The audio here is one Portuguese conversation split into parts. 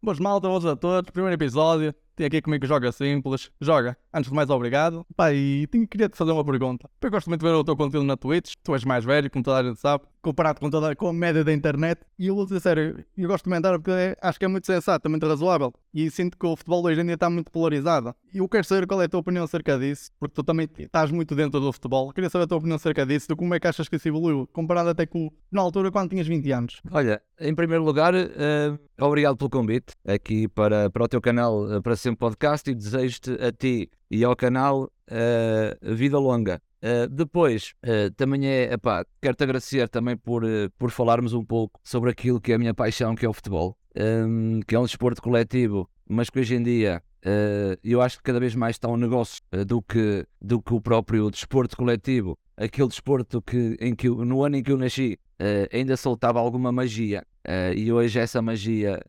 Boas malta, boas a todos. Primeiro episódio. Tem aqui comigo Joga Simples. Joga, antes de mais, obrigado. Pá, e tenho, queria te fazer uma pergunta. Eu gosto muito de ver o teu conteúdo na Twitch. Tu és mais velho, como toda a gente sabe, comparado com, toda, com a média da internet. E eu vou dizer sério, eu gosto de comentar porque é, acho que é muito sensato, é muito razoável. E sinto que o futebol hoje em dia está muito polarizado. E eu quero saber qual é a tua opinião acerca disso, porque tu também estás muito dentro do futebol. Queria saber a tua opinião acerca disso, de como é que achas que isso evoluiu, comparado até com na altura quando tinhas 20 anos. Olha, em primeiro lugar, uh, obrigado pelo convite aqui para, para o teu canal, uh, para sempre podcast, e desejo-te a ti e ao canal uh, vida longa. Uh, depois, uh, também é, epá, quero-te agradecer também por, por falarmos um pouco sobre aquilo que é a minha paixão, que é o futebol, um, que é um desporto coletivo, mas que hoje em dia eu acho que cada vez mais está um negócio do, que, do que o próprio desporto coletivo. Aquele desporto que, em que no ano em que eu nasci ainda soltava alguma magia, e hoje essa magia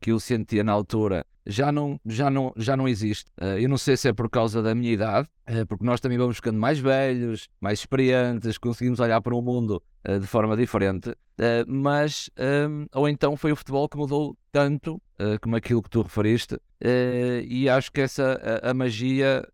que eu sentia na altura já não, já não, já não existe. Uh, eu não sei se é por causa da minha idade, uh, porque nós também vamos ficando mais velhos, mais experientes, conseguimos olhar para o mundo uh, de forma diferente. mas, ou então foi o futebol que mudou tanto como aquilo que tu referiste, e acho que essa a, magia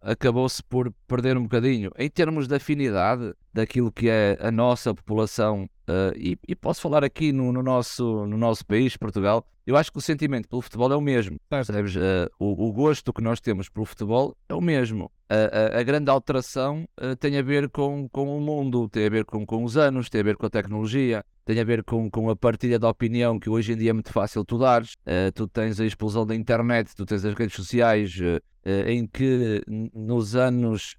acabou-se por perder um bocadinho. Em termos de afinidade daquilo que é a nossa população Uh, e, e, posso falar aqui no, no, nosso, no nosso país, Portugal, eu acho que o sentimento pelo futebol é o mesmo. Percebes? Uh, o, o, gosto que nós temos pelo futebol é o mesmo. A, a, grande alteração uh, tem a ver com, com o mundo, tem a ver com, com os anos, tem a ver com a tecnologia, tem a ver com, com a partilha da opinião que hoje em dia é muito fácil tu dares. tu tens a explosão da internet, tu tens as redes sociais, em que nos anos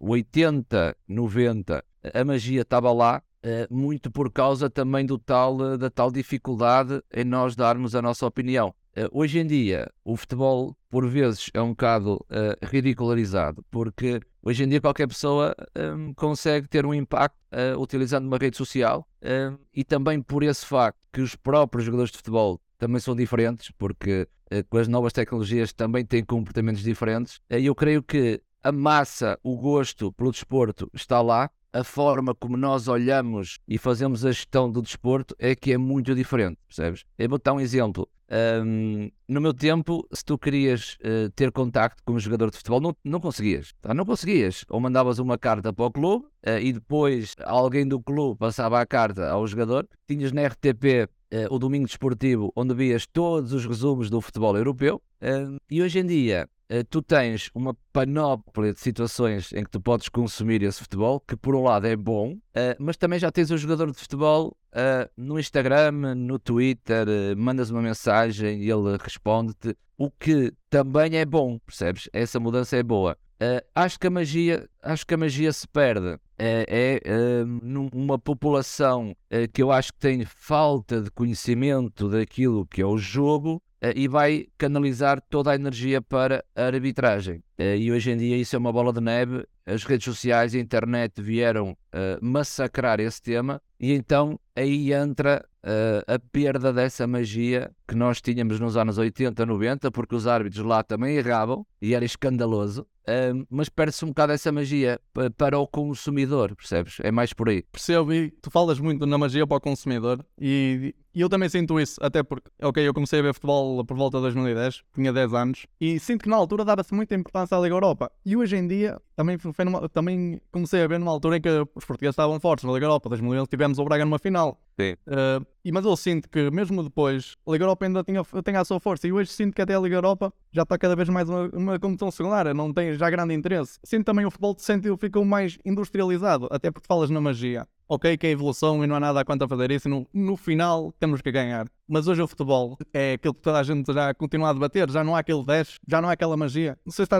80, 90 a magia estava lá Uh, muito por causa também do tal, uh, da tal dificuldade em nós darmos a nossa opinião. Uh, hoje em dia, o futebol, por vezes, é um bocado ridicularizado, porque hoje em dia qualquer pessoa um, consegue ter um impacto utilizando uma rede social um, e também por esse facto que os próprios jogadores de futebol também são diferentes, porque com as novas tecnologias também têm comportamentos diferentes. eu creio que a massa, o gosto pelo desporto está lá, a forma como nós olhamos e fazemos a gestão do desporto é que é muito diferente, percebes? Eu vou dar um exemplo. Um, no meu tempo, se tu querias uh, ter contacto com um jogador de futebol, não, não conseguias. Tá? Não conseguias. Ou mandavas uma carta para o clube uh, e depois alguém do clube passava a carta ao jogador. Tinhas na RTP uh, o Domingo Desportivo, onde vias todos os resumos do futebol europeu. e hoje em dia, eh, tu tens uma panóplia de situações em que tu podes consumir esse futebol, que por um lado é bom, uh, mas também já tens o jogador de futebol uh, no Instagram, no Twitter, mandas uma mensagem e ele responde-te, o que também é bom, percebes? Essa mudança é boa. acho que a magia, acho que a magia se perde. É, é numa população que eu acho que tem falta de conhecimento daquilo que é o jogo e vai canalizar toda a energia para a arbitragem. Uh, e hoje em dia isso é uma bola de neve. As redes sociais e a internet vieram uh, massacrar esse tema, e então aí entra a perda dessa magia que nós tínhamos nos anos 80, 90, porque os árbitros lá também erravam e era escandaloso. Mas perde-se um bocado essa magia para o consumidor, percebes? É mais por aí. Percebo, e tu falas muito na magia para o consumidor e, e eu também sinto isso, até porque, ok, eu comecei a ver futebol por volta de 2010, tinha 10 anos, e sinto que na altura dava-se muita importância à Liga Europa. E hoje em dia, também, foi numa, também comecei a ver numa altura em que os portugueses estavam fortes na Liga Europa. 2011 tivemos o Braga numa final. Sim. Uh, e, mas eu sinto que mesmo depois, a Liga Europa ainda tinha, tem a sua força. E hoje sinto que até a Liga Europa já está cada vez mais uma, uma competição secundária, não tem já grande interesse. Sinto também o futebol de sentido ficou mais industrializado, até porque falas na magia ok que é evolução e não há nada a quanto a fazer isso, no, no final temos que ganhar. Mas hoje o futebol é aquilo que toda a gente já continua a debater, já não há aquele 10, já não há aquela magia. Não sei se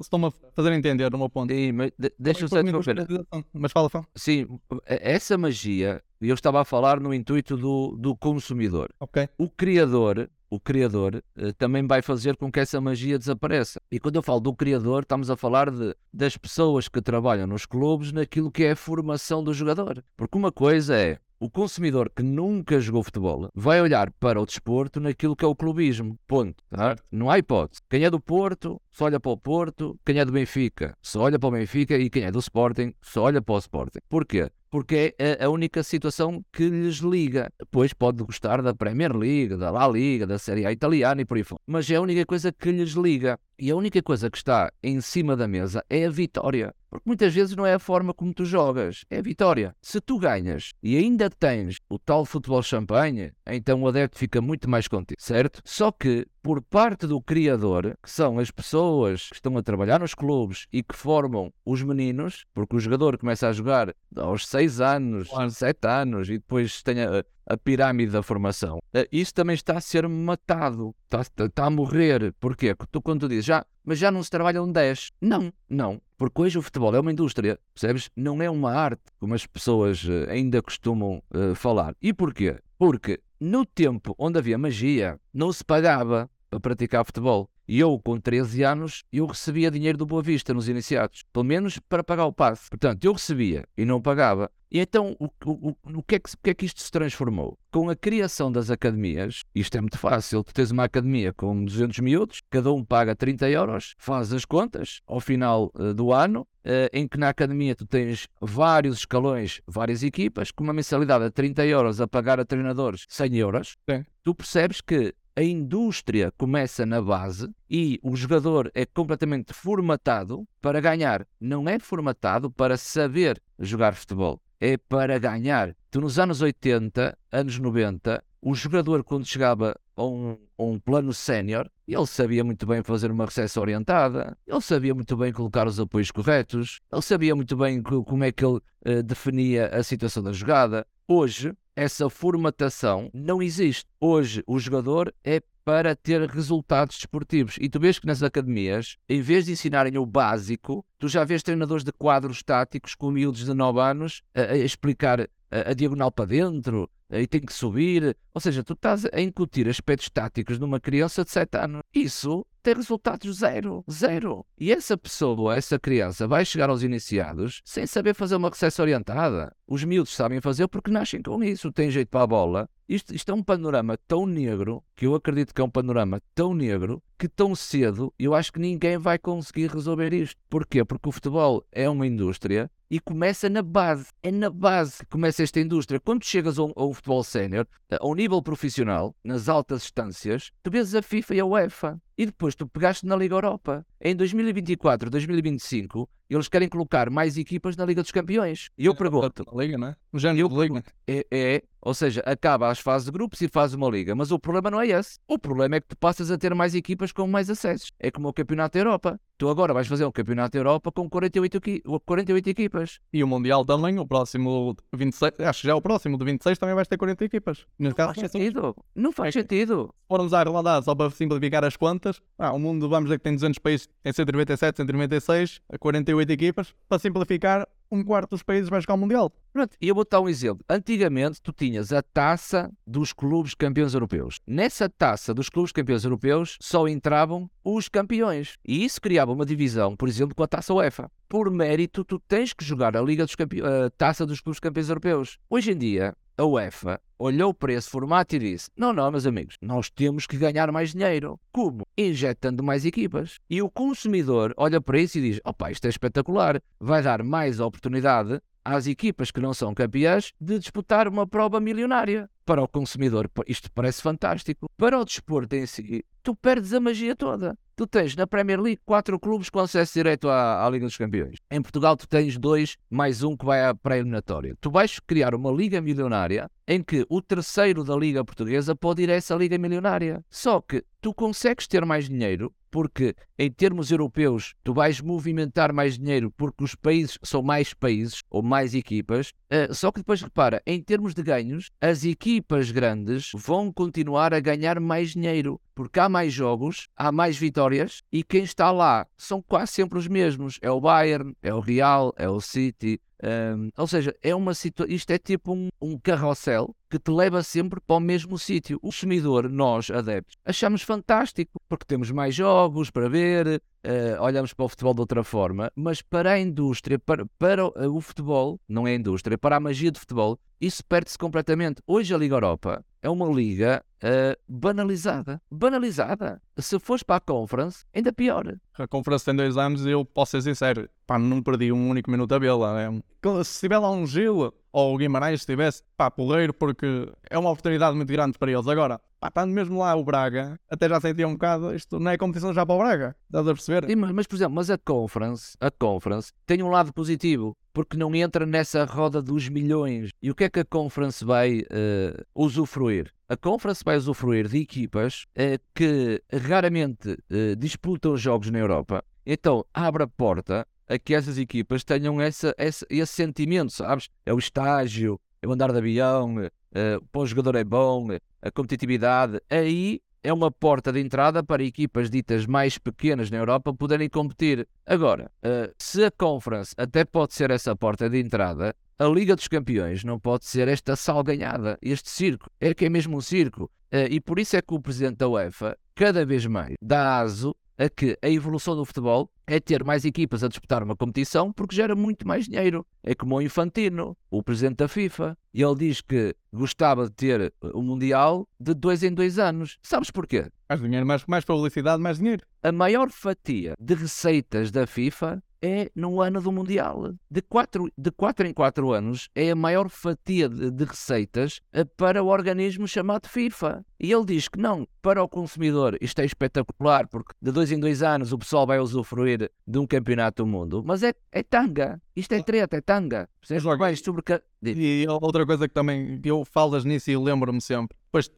estão-me a fazer entender no meu ponto. Mas deixa-me só interromper. Mas fala, fala. Sim, essa magia, eu estava a falar no intuito do, do consumidor. Ok. O criador o criador uh, também vai fazer com que essa magia desapareça. E quando eu falo do criador, estamos a falar de, das pessoas que trabalham nos clubes naquilo que é a formação do jogador. Porque uma coisa é o consumidor que nunca jogou futebol vai olhar para o desporto naquilo que é o clubismo. Ponto. Tá? Não há hipótese. Quem é do Porto, só olha para o Porto. Quem é do Benfica, só olha para o Benfica. E quem é do Sporting, só olha para o Sporting. Porquê? Porque é a única situação que lhes liga. Depois pode gostar da Premier League, da La Liga, da Série A italiana e por aí fora. Mas é a única coisa que lhes liga. E a única coisa que está em cima da mesa é a vitória. Porque muitas vezes não é a forma como tu jogas, é a vitória. Se tu ganhas e ainda tens o tal futebol champanhe, então o adepto fica muito mais contigo, certo? Só que por parte do criador, que são as pessoas que estão a trabalhar nos clubes e que formam os meninos, porque o jogador começa a jogar aos 6 anos, 7 anos e depois tem a, a pirâmide da formação. Eh, isso também está a ser matado, está, está a morrer. Porquê? Porque tu, quando tu dizes, já, mas já não se trabalham 10. Não, não. Porque hoje o futebol é uma indústria, percebes? Não é uma arte, como as pessoas eh, ainda costumam uh, falar. E porquê? Porque no tempo onde havia magia, não se pagava para praticar futebol. E eu, com 13 anos, eu recebia dinheiro do Boa Vista nos iniciados, pelo menos para pagar o passe. Portanto, eu recebia e não pagava. E então, o, o, o, que é que, o que é que isto se transformou? Com a criação das academias, isto é muito fácil, tu tens uma academia com 200 miúdos, cada um paga 30 euros, faz as contas ao final uh, do ano, uh, em que na academia tu tens vários escalões, várias equipas, com uma mensalidade de 30 euros a pagar a treinadores 100 euros, Sim. tu percebes que a indústria começa na base e o jogador é completamente formatado para ganhar. Não é formatado para saber jogar futebol, é para ganhar. Tu nos anos 80, anos 90, o jogador quando chegava a um, a um plano sénior, ele sabia muito bem fazer uma recepção orientada, ele sabia muito bem colocar os apoios corretos, ele sabia muito bem como é que ele uh, definia a situação da jogada. Hoje, essa formatação não existe. Hoje, o jogador é para ter resultados desportivos. E tu vês que nas academias, em vez de ensinarem o básico, tu já vês treinadores de quadros táticos com miúdos de 9 anos a, a explicar a, diagonal para dentro e tem que subir. Ou seja, tu estás a incutir aspectos táticos numa criança de 7 anos. Isso tem resultados zero, zero. E essa pessoa, essa criança, vai chegar aos iniciados sem saber fazer uma recepção orientada. Os miúdos sabem fazer porque nascem com isso, têm jeito para a bola. Isto, isto é um panorama tão negro, que eu acredito que é um panorama tão negro, que tão cedo eu acho que ninguém vai conseguir resolver isto. Porquê? Porque o futebol é uma indústria e começa na base. É na base que começa esta indústria. Quando chegas a um, a um futebol sénior, a um nível profissional, nas altas instâncias, tu vês a FIFA e a UEFA. E depois tu pegaste na Liga Europa. Em 2024, 2025, eles querem colocar mais equipas na Liga dos Campeões. E eu pergunto. Liga, não é? O género de Liga. É, é, ou seja, acaba as fases de grupos e faz uma liga. Mas o problema não é esse. O problema é que tu passas a ter mais equipas com mais acessos. É como o Campeonato da Europa. Tu agora vais fazer um Campeonato da Europa com 48, 48 equipas. E o Mundial também, o próximo 26, acho que já é o próximo de 26 também vais ter 40 equipas. Não faz sentido. Não faz sentido. Se formos à Irlanda só para simplificar as contas, ah, o mundo vamos dizer que tem 200 países em 197, 196, a 48 equipas. Para simplificar, um quarto dos países vai jogar o Mundial. Pronto, e eu vou dar um exemplo. Antigamente, tu tinhas a taça dos clubes campeões europeus. Nessa taça dos clubes campeões europeus só entravam os campeões. E isso criava uma divisão, por exemplo, com a taça UEFA. Por mérito, tu tens que jogar a Liga dos a taça dos clubes campeões europeus. Hoje em dia, a UEFA olhou para esse formato e disse: Não, não, meus amigos, nós temos que ganhar mais dinheiro. Como? Injetando mais equipas. E o consumidor olha para isso e diz: Opa, isto é espetacular, vai dar mais oportunidade às equipas que não são campeãs de disputar uma prova milionária. Para o consumidor, isto parece fantástico. Para o desporto em si, tu perdes a magia toda. Tu tens na Premier League quatro clubes com acesso direto à, à, Liga dos Campeões. Em Portugal, tu tens dois, mais um que vai à pré-eliminatória. Tu vais criar uma Liga Milionária em que o terceiro da Liga Portuguesa pode ir a essa Liga Milionária. Só que tu consegues ter mais dinheiro porque em termos europeus tu vais movimentar mais dinheiro porque os países são mais países ou mais equipas. Uh, só que depois repara, em termos de ganhos, as equipas grandes vão continuar a ganhar mais dinheiro porque há mais jogos, há mais vitórias e quem está lá são quase sempre os mesmos. É o Bayern, é o Real, é o City, um, ou seja, é uma. Isto é tipo um, um carrossel que te leva sempre para o mesmo sítio. O consumidor, nós, adeptos, achamos fantástico porque temos mais jogos para ver, uh, olhamos para o futebol de outra forma, mas para a indústria, para, para o futebol, não é a indústria, para a magia do futebol, isso perde-se completamente. Hoje a Liga Europa é uma liga uh, banalizada. Banalizada. Se fores para a Conference, ainda pior. A Conference tem dois anos e eu posso ser sincero, pá, não perdi um único minuto a vê-la. É se tiver lá um gelo, ou o Guimarães se tivesse, pá, poleiro, porque é uma oportunidade muito grande para eles. Agora, pá, estando mesmo lá o Braga, até já sentia um bocado, isto não é competição já para o Braga, estás a perceber? Mas, mas, por exemplo, mas a Conference, a Conference tem um lado positivo, porque não entra nessa roda dos milhões. E o que é que a Conference vai uh, usufruir? A Conference vai usufruir de equipas uh, que raramente uh, disputam jogos na Europa. Então, abre a porta a que essas equipas tenham essa, essa, esse sentimento, sabes? É o estágio, o andar de avião, uh, o jogador é bom, a competitividade. Aí é uma porta de entrada para equipas ditas mais pequenas na Europa poderem competir. Agora, uh, se a Conference até pode ser essa porta de entrada, a Liga dos Campeões não pode ser esta salganhada, este circo. É que é mesmo um circo. Uh, e por isso é que o presidente da UEFA, cada vez mais, dá aso a que a evolução do futebol é ter mais equipas a disputar uma competição porque gera muito mais dinheiro. É como o Infantino, o presidente da FIFA. E ele diz que gostava de ter o Mundial de dois em dois anos. Sabes porquê? Mais dinheiro, mais, mais publicidade, mais dinheiro. A maior fatia de receitas da FIFA é no ano do Mundial. De 4 de quatro em 4 anos é a maior fatia de, de, receitas eh, para o organismo chamado FIFA. E ele diz que não, para o consumidor isto é espetacular, porque de dois em dois anos o pessoal vai usufruir de um campeonato do mundo. Mas é, é tanga. Isto é treta, é tanga. Percebes? Bem, sobre... E outra coisa que também eu falas nisso e lembro-me sempre. Depois,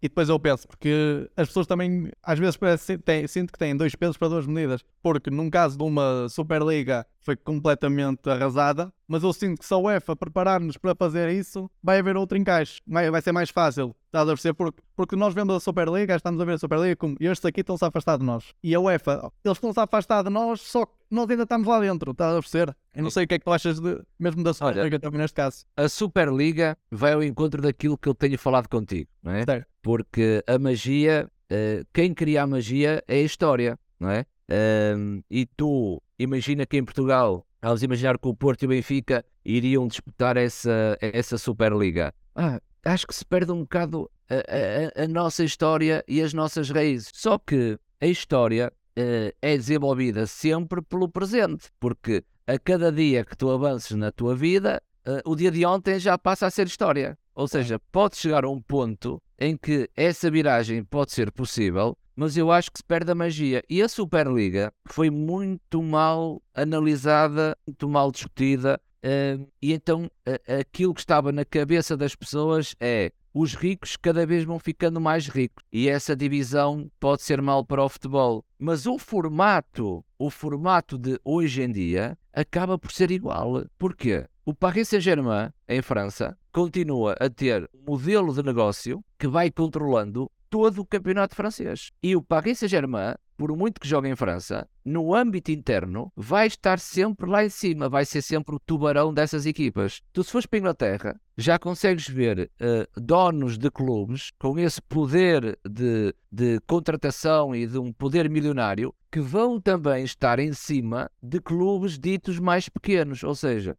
e depois eu penso, porque as pessoas também às vezes têm, sinto que têm dois pesos para duas medidas. Porque num caso de uma Superliga foi completamente arrasada, mas eu sinto que se a UEFA preparar-nos para fazer isso, vai haver outro encaixe, vai, vai ser mais fácil. Estás a perceber? Porque, porque nós vemos a Superliga, estamos a ver a Superliga como estes aqui estão-se a afastar de nós. E a UEFA, eles estão-se a afastar de nós, só que nós ainda estamos lá dentro, estás a perceber? Eu não sei o que é que tu achas de, mesmo da Superliga também neste caso. A Superliga vai ao encontro daquilo que eu tenho falado contigo, não é? Certo. Porque a magia, uh, quem cria a magia é a história, não é? Um, e tu imagina que em Portugal, vamos imaginar que o Porto e o Benfica iriam disputar essa, essa Superliga. Ah, acho que se perde um bocado a, a, a, nossa história e as nossas raízes. Só que a história uh, é desenvolvida sempre pelo presente, porque a cada dia que tu avances na tua vida, uh, o dia de ontem já passa a ser história. Ou seja, pode chegar a um ponto em que essa viragem pode ser possível mas eu acho que se perde a magia. E a Superliga foi muito mal analisada, muito mal discutida. Uh, e então aquilo que estava na cabeça das pessoas é os ricos cada vez vão ficando mais ricos e essa divisão pode ser mal para o futebol. Mas o formato, o formato de hoje em dia acaba por ser igual. Porquê? O Paris Saint-Germain, em França, continua a ter um modelo de negócio que vai controlando todo o campeonato francês. E o Paris Saint-Germain, por muito que jogue em França, no âmbito interno, vai estar sempre lá em cima, vai ser sempre o tubarão dessas equipas. Tu, se fores para a Inglaterra, já consegues ver uh, donos de clubes com esse poder de, de contratação e de um poder milionário que vão também estar em cima de clubes ditos mais pequenos, ou seja,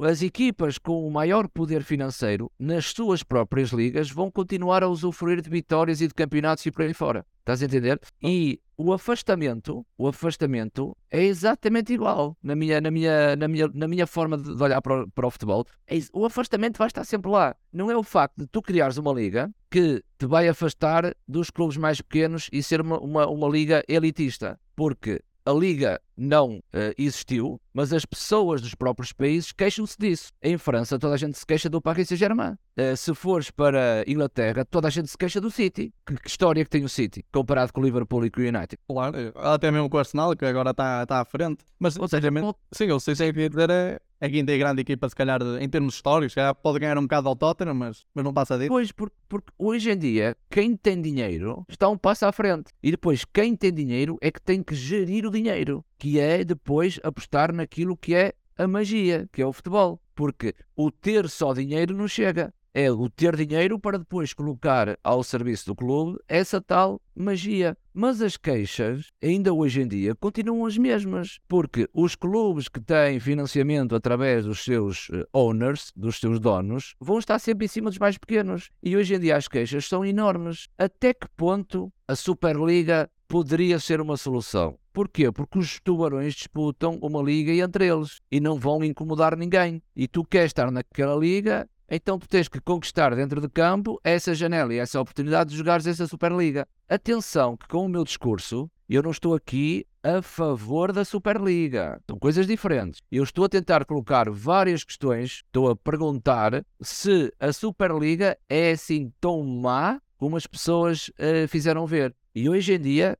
as equipas com o maior poder financeiro nas suas próprias ligas vão continuar a usufruir de vitórias e de campeonatos e por aí fora. Estás a entender? E o afastamento, o afastamento é exatamente igual na minha, na minha, na minha, na minha forma de olhar para o, para o futebol. É, o afastamento vai estar sempre lá. Não é o facto de tu criares uma liga que te vai afastar dos clubes mais pequenos e ser uma, uma, uma liga elitista. Porque a liga não uh, existiu, mas as pessoas dos próprios países queixam-se disso. Em França, toda a gente se queixa do Paris Saint-Germain. Uh, se fores para Inglaterra, toda a gente se queixa do City. Que, que, história que tem o City, comparado com o Liverpool e com o United? Claro, até mesmo com o Arsenal, que agora está tá à frente. Mas, Ou seja, sim, eu sei se é que dizer é a quinta e grande equipa, se calhar, em termos históricos, pode ganhar um bocado ao Tottenham, mas, mas não passa disso. Pois, porque, porque hoje em dia, quem tem dinheiro está um passo à frente. E depois, quem tem dinheiro é que tem que gerir o dinheiro que é depois apostar naquilo que é a magia, que é o futebol. Porque o ter só dinheiro não chega. É o ter dinheiro para depois colocar ao serviço do clube essa tal magia. Mas as queixas, ainda hoje em dia, continuam as mesmas, porque os clubes que têm financiamento através dos seus eh, owners, dos seus donos, vão estar sempre em cima dos mais pequenos. E hoje em dia as queixas são enormes. Até que ponto a Superliga poderia ser uma solução? Porquê? Porque os tubarões disputam uma liga entre eles e não vão incomodar ninguém. E tu queres estar naquela liga, então tens que conquistar dentro de campo essa janela e essa oportunidade de jogares essa Superliga. Atenção que com o meu discurso eu não estou aqui a favor da Superliga. São coisas diferentes. Eu estou a tentar colocar várias questões, estou a perguntar se a Superliga é assim tão má como as pessoas uh, fizeram ver. E hoje em dia,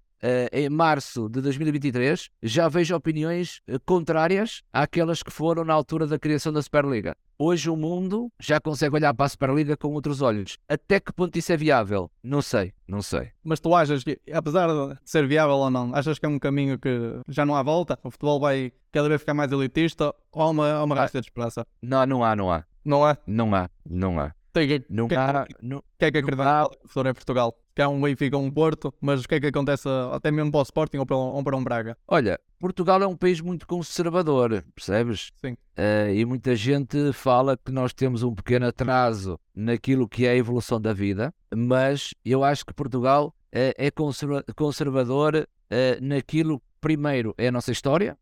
em março de 2023, já vejo opiniões uh, contrárias àquelas que foram na altura da criação da Superliga. Hoje o mundo já consegue olhar para a Superliga com outros olhos. Até que ponto isso é viável? Não sei, não sei. Mas tu achas que, apesar de ser viável ou não, achas que é um caminho que já não há volta? O futebol vai cada vez ficar mais elitista ou há uma, há uma raça de esperança? Não, não há, não há. Não há? Não há, não há. Que, não que, há. Que, não, que é que acredita o professor em Portugal? Que há um Benfica um Porto, mas o que é que acontece até mesmo para o Sporting ou para, ou para um Braga? Olha, Portugal é um país muito conservador, percebes? Sim. Uh, e muita gente fala que nós temos um pequeno atraso naquilo que é a evolução da vida, mas eu acho que Portugal uh, é conserva conservador uh, naquilo, primeiro, é a nossa história,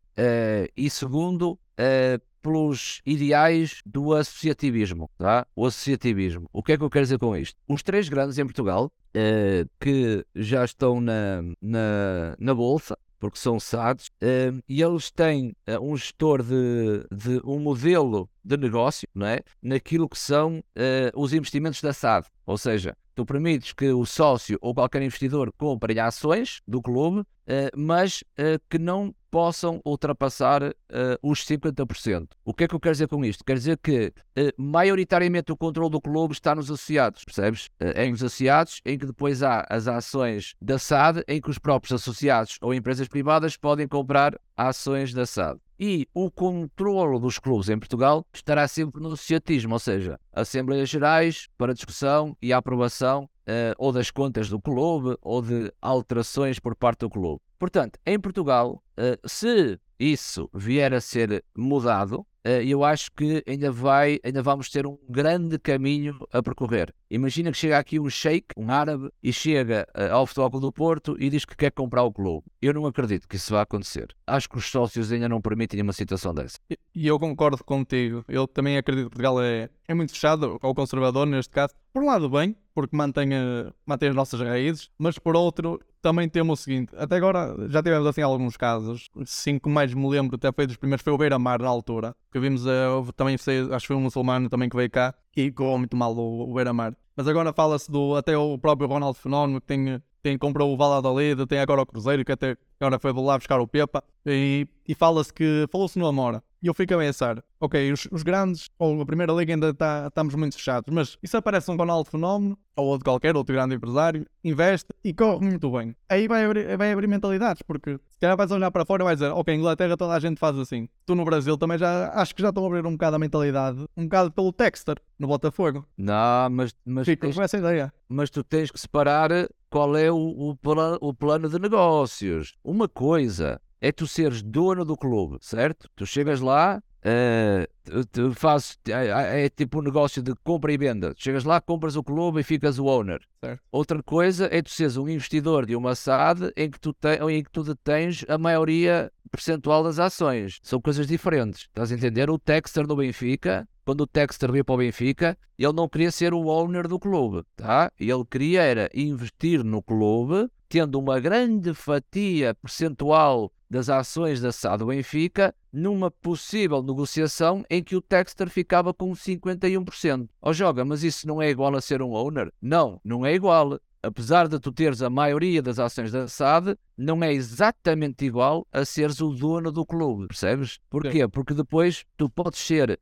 e segundo, pelos ideais do associativismo, tá? O associativismo. O que é que eu quero dizer com isto? Os três grandes em Portugal, uh, que já estão na, na, na Bolsa, porque são SADs, uh, e eles têm uh, um gestor de, de, um modelo de negócio não é? naquilo que são os investimentos da SAD. Ou seja, tu permites que o sócio ou qualquer investidor compre ações do clube, mas que não possam ultrapassar uh, os 50%. O que é que eu quero dizer com isto? Quer dizer que uh, maioritariamente o controle do clube está nos associados, percebes? Uh, é nos associados em que depois há as ações da SAD em que os próprios associados ou empresas privadas podem comprar ações da SAD. E o controle dos clubes em Portugal estará sempre no associatismo, ou seja, Assembleias Gerais para discussão e aprovação uh, ou das contas do clube ou de alterações por parte do clube. Portanto, em Portugal, uh, se isso vier a ser mudado, eu acho que ainda, vai, ainda vamos ter um grande caminho a percorrer. Imagina que chega aqui um sheik, um árabe, e chega uh, ao Futebol Clube do Porto e diz que quer comprar o clube. Eu não acredito que isso vá acontecer. Acho que os sócios ainda não permitem uma situação dessa. E, eu concordo contigo. Eu também acredito que Portugal é, é muito fechado, ou conservador neste caso. Por um lado, bem, porque mantém, mantém as nossas raízes, mas por outro, também temos o seguinte: até agora já tivemos assim alguns casos. Cinco mais me lembro, até foi dos primeiros, foi o Beira Mar na altura. Que vimos, uh, também sei, acho que foi um muçulmano também que veio cá e correu muito mal o, o Beira Mar. Mas agora fala-se do até o próprio Ronaldo Fenómeno que tem, tem comprou o Valladolid, tem agora o Cruzeiro, que até agora foi lá buscar o Pepa. E, e fala-se que falou-se no Amora. E eu fico a pensar, ok, os, os grandes, ou a Primeira Liga ainda tá, estamos muito fechados, mas isso aparece um Ronaldo Fenómeno, ou de qualquer outro grande empresário, investe e corre muito bem. Aí vai abrir, vai abrir mentalidades, porque se calhar vais olhar para fora e vais dizer, ok, Inglaterra toda a gente faz assim. Tu no Brasil também já, acho que já estão a abrir um bocado a mentalidade, um bocado pelo Texter, no Botafogo. Não, mas... mas Fico tens, com essa ideia. Mas tu tens que separar qual é o, o, plano, o plano de negócios. Uma coisa é tu seres dono do clube, certo? Tu chegas lá, uh, tu fazes, é, é, tipo um negócio de compra e venda. Tu chegas lá, compras o clube e ficas o owner. Certo. Outra coisa é tu seres um investidor de uma SAD em que tu, te, em que tu detens a maioria percentual das ações. São coisas diferentes. Estás a entender? O Texter no Benfica, quando o Texter veio para o Benfica, ele não queria ser o owner do clube, tá? Ele queria era investir no clube, tendo uma grande fatia percentual das ações da SAD do Benfica numa possível negociação em que o Texter ficava com 51%. Ó oh, joga, mas isso não é igual a ser um owner? Não, não é igual. Apesar de tu teres a maioria das ações da SAD, não é exatamente igual a seres o dono do clube, percebes? Porquê? Porque depois tu podes ser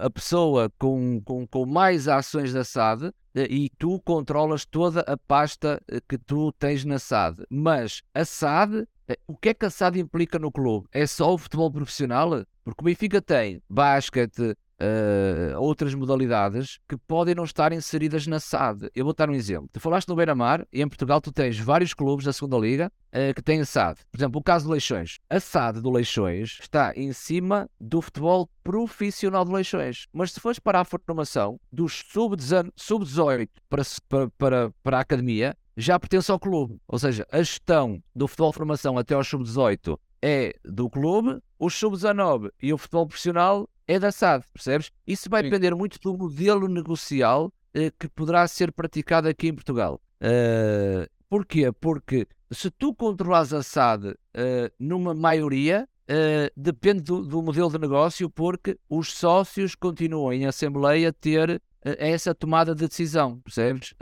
a pessoa com, com, com mais ações da SAD uh, e tu controlas toda a pasta uh, que tu tens na SAD. Mas a SAD, o que é que a SAD implica no clube? É só o futebol profissional? Porque o Benfica tem basquete, uh, outras modalidades que podem não estar inseridas na SAD. Eu vou dar um exemplo. Tu falaste no Beira-Mar e em Portugal tu tens vários clubes da segunda Liga uh, que têm a SAD. Por exemplo, o caso do Leixões. A SAD do Leixões está em cima do futebol profissional de Leixões. Mas se fores para a formação dos sub-18 para, para, para, para a academia, já pertence ao clube. Ou seja, a gestão do futebol formação até ao sub-18 é do clube, o sub-19 e o futebol profissional é da SAD, percebes? Isso vai depender muito do modelo negocial eh, que poderá ser praticado aqui em Portugal. Eh, porquê? Porque se tu controlas a SAD eh, numa maioria, eh, depende do, do modelo de negócio, porque os sócios continuam em assembleia a ter eh, essa tomada de decisão, percebes?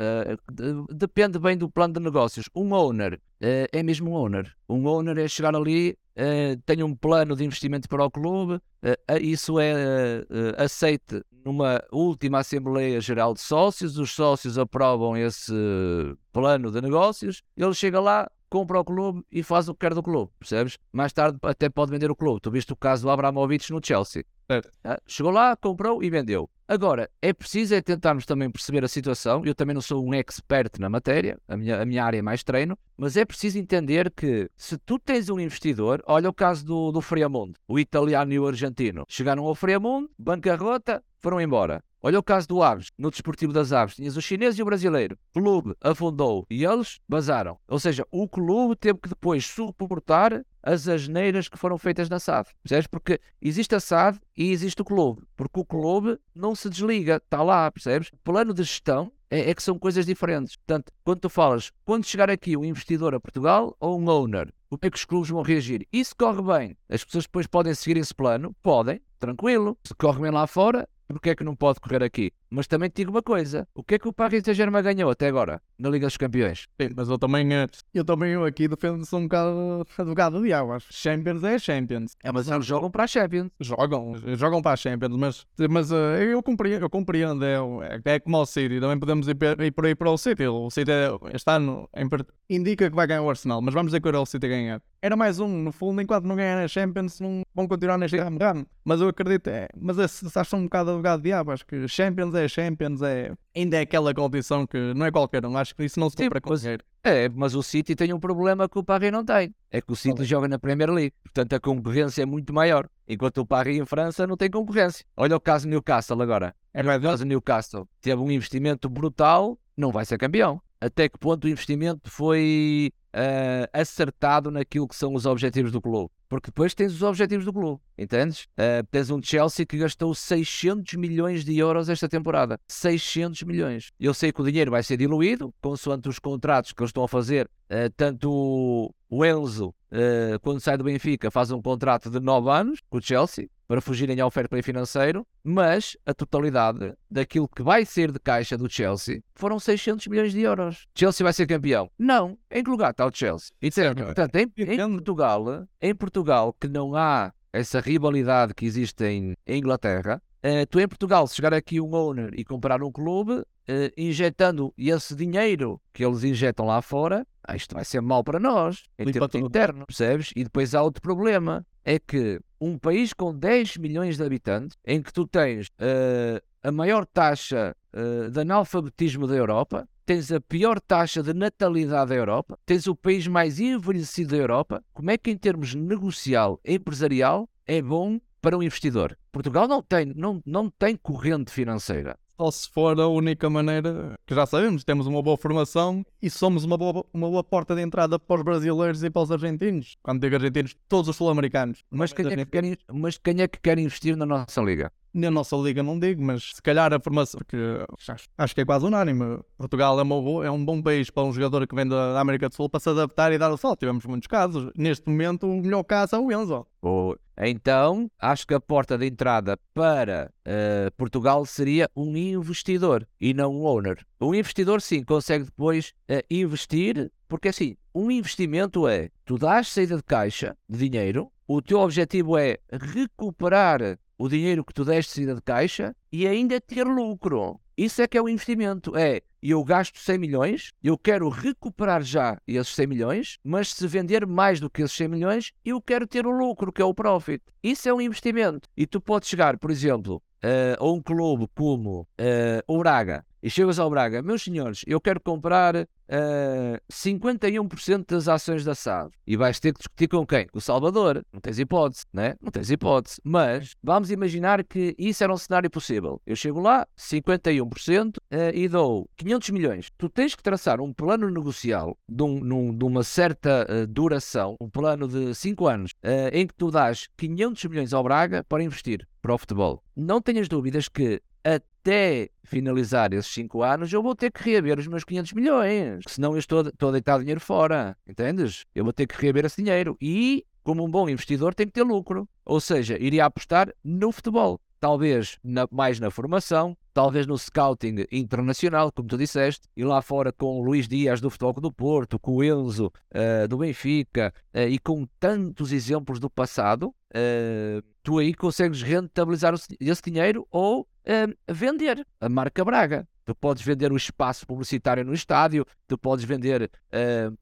De- depende bem do plano de negócios. Um owner eh, é mesmo um owner. Um owner é chegar ali, eh, tem um plano de investimento para o clube, eh, isso é aceite numa última Assembleia Geral de Sócios, os sócios aprovam esse plano de negócios, ele chega lá, compra o clube e faz o que quer do clube, percebes? Mais tarde até pode vender o clube. Tu viste o caso do Abramovich no Chelsea. Ah, Chegou lá, comprou e vendeu. Agora, é preciso é tentarmos também perceber a situação. Eu também não sou um expert na matéria, a minha, a minha área é mais treino, mas é preciso entender que se tu tens um investidor, olha o caso do, do o italiano e o argentino. Chegaram ao Friamundo, bancarrota, foram embora. Olha o caso do Aves, no Desportivo das Aves, tinhas o chinês e o brasileiro. O clube afundou e eles bazaram. Ou seja, o clube teve que depois suportar as asneiras que foram feitas na SAD. Percebes? Porque existe a SAD e existe o clube. Porque o clube não se desliga, está lá, percebes? O plano de gestão é, é que são coisas diferentes. Portanto, quando tu falas, quando chegar aqui um investidor a Portugal ou um owner, o que é que os clubes vão reagir? Se corre bem, as pessoas depois podem seguir esse plano? Podem, tranquilo. Se corre bem lá fora, porque é que não pode correr aqui? Mas também te digo uma coisa: o que é que o Paris Saint-Germain ganhou até agora na Liga dos Campeões? Sim, mas eu também, eh, eu também aqui defendo-se um bocado advogado do diabo. acho. Champions é Champions. É, mas eles jogam para a Champions. Jogam, jogam para a Champions, mas, mas eh, eu, compreendo, eu compreendo. É, é, é como o City, também podemos ir, ir por aí para o City. O City é- este ano em indica que vai ganhar o Arsenal, mas vamos dizer que o City a ganhar. Era mais um, no fundo, enquanto não ganhar a Champions, não vão continuar neste ramo. ramo. Mas eu acredito, é, mas esse- acho um bocado advogado do diabo. Acho que Champions é Champions, é, ainda é aquela competição que não é qualquer um. Acho que isso não se compra com mas- dinheiro. É, mas o City tem um problema que o Paris não tem. É que o City é? joga na Premier League. Portanto, a concorrência é muito maior. Enquanto o Paris em França não tem concorrência. Olha o caso Newcastle agora. É O verdade. caso Newcastle teve um investimento brutal, não vai ser campeão. Até que ponto o investimento foi ah, acertado naquilo que são os objetivos do clube? Porque depois tens os objetivos do clube, entendes? Ah, tens um Chelsea que gastou 600 milhões de euros esta temporada. 600 milhões. Eu sei que o dinheiro vai ser diluído, consoante os contratos que eles estão a fazer. Ah, tanto o- Enzo, quando sai do Benfica, faz um contrato de 9 anos com o Chelsea para fugirem ao fair play financeiro, mas a totalidade daquilo que vai ser de caixa do Chelsea foram 600 milhões de euros. Chelsea vai ser campeão? Não. Em que lugar está o Chelsea? Entende? Portanto, em, em Entendo. Portugal, em Portugal, que não há essa rivalidade que existe em, em Inglaterra, eh, tu em Portugal, se chegar aqui um owner e comprar um clube, eh, injetando esse dinheiro que eles injetam lá fora, ah, isto vai ser mau para nós, em Limpa termos tudo. internos, percebes? E depois há outro problema, é que um país com 10 milhões de habitantes, em que tu tens eh, a maior taxa eh, de analfabetismo da Europa, tens a pior taxa de natalidade da Europa, tens o país mais envelhecido da Europa, como é que em termos negocial, empresarial, é bom para um investidor? Portugal não tem, não, não tem corrente financeira. Só se for a única maneira, que já sabemos, temos uma boa formação e somos uma boa, uma boa porta de entrada para os brasileiros e para os argentinos. Quando digo argentinos, todos os sul-americanos. Mas quem, é que Argentinos. quer, mas quem é que quer investir na nossa liga? Na nossa liga não digo, mas se calhar a formação, porque acho, que é quase unânime. Portugal é, uma é um bom país para um jogador que vem da América do Sul para se adaptar e dar o salto. Tivemos muitos casos. Neste momento, o melhor caso é o Enzo. Então, acho que a porta de entrada para eh, Portugal seria um investidor e não um owner. Um investidor, sim, consegue depois eh, investir, porque assim, um investimento é tu dás saída de caixa de dinheiro, o teu objetivo é recuperar o dinheiro que tu deste de saída de caixa e ainda ter lucro. Isso é que é o investimento. É, eu gasto 100 milhões, eu quero recuperar já esses 100 milhões, mas se vender mais do que esses 100 milhões, eu quero ter o lucro, que é o profit. Isso é um investimento. E tu podes chegar, por exemplo, eh, a um clube como eh, o Braga e chegas ao Braga, meus senhores, eu quero comprar uh, 51% das ações da SAD. E vais ter que discutir com quem? Com o Salvador. Não tens hipótese, né? Não tens hipótese. Mas vamos imaginar que isso era um cenário possível. Eu chego lá, 51% uh, e dou 500 milhões. Tu tens que traçar um plano negocial de, um, num, de uma certa uh, duração, um plano de 5 anos, em que tu dás 500 milhões ao Braga para investir para o futebol. Não tenhas dúvidas que até finalizar esses 5 anos, eu vou ter que reaver os meus 500 milhões. Senão eu estou, estou a deitar dinheiro fora. Entendes? Eu vou ter que reaver esse dinheiro. E, como um bom investidor, tem que ter lucro. Ou seja, iria apostar no futebol. Talvez na, mais na formação, talvez no scouting internacional, como tu disseste, e lá fora com o Luís Dias do Futebol do Porto, com o Enzo uh, do Benfica uh, e com tantos exemplos do passado, uh, tu aí consegues rentabilizar esse dinheiro ou vender a marca Braga. Tu podes vender o espaço publicitário no estádio, tu podes vender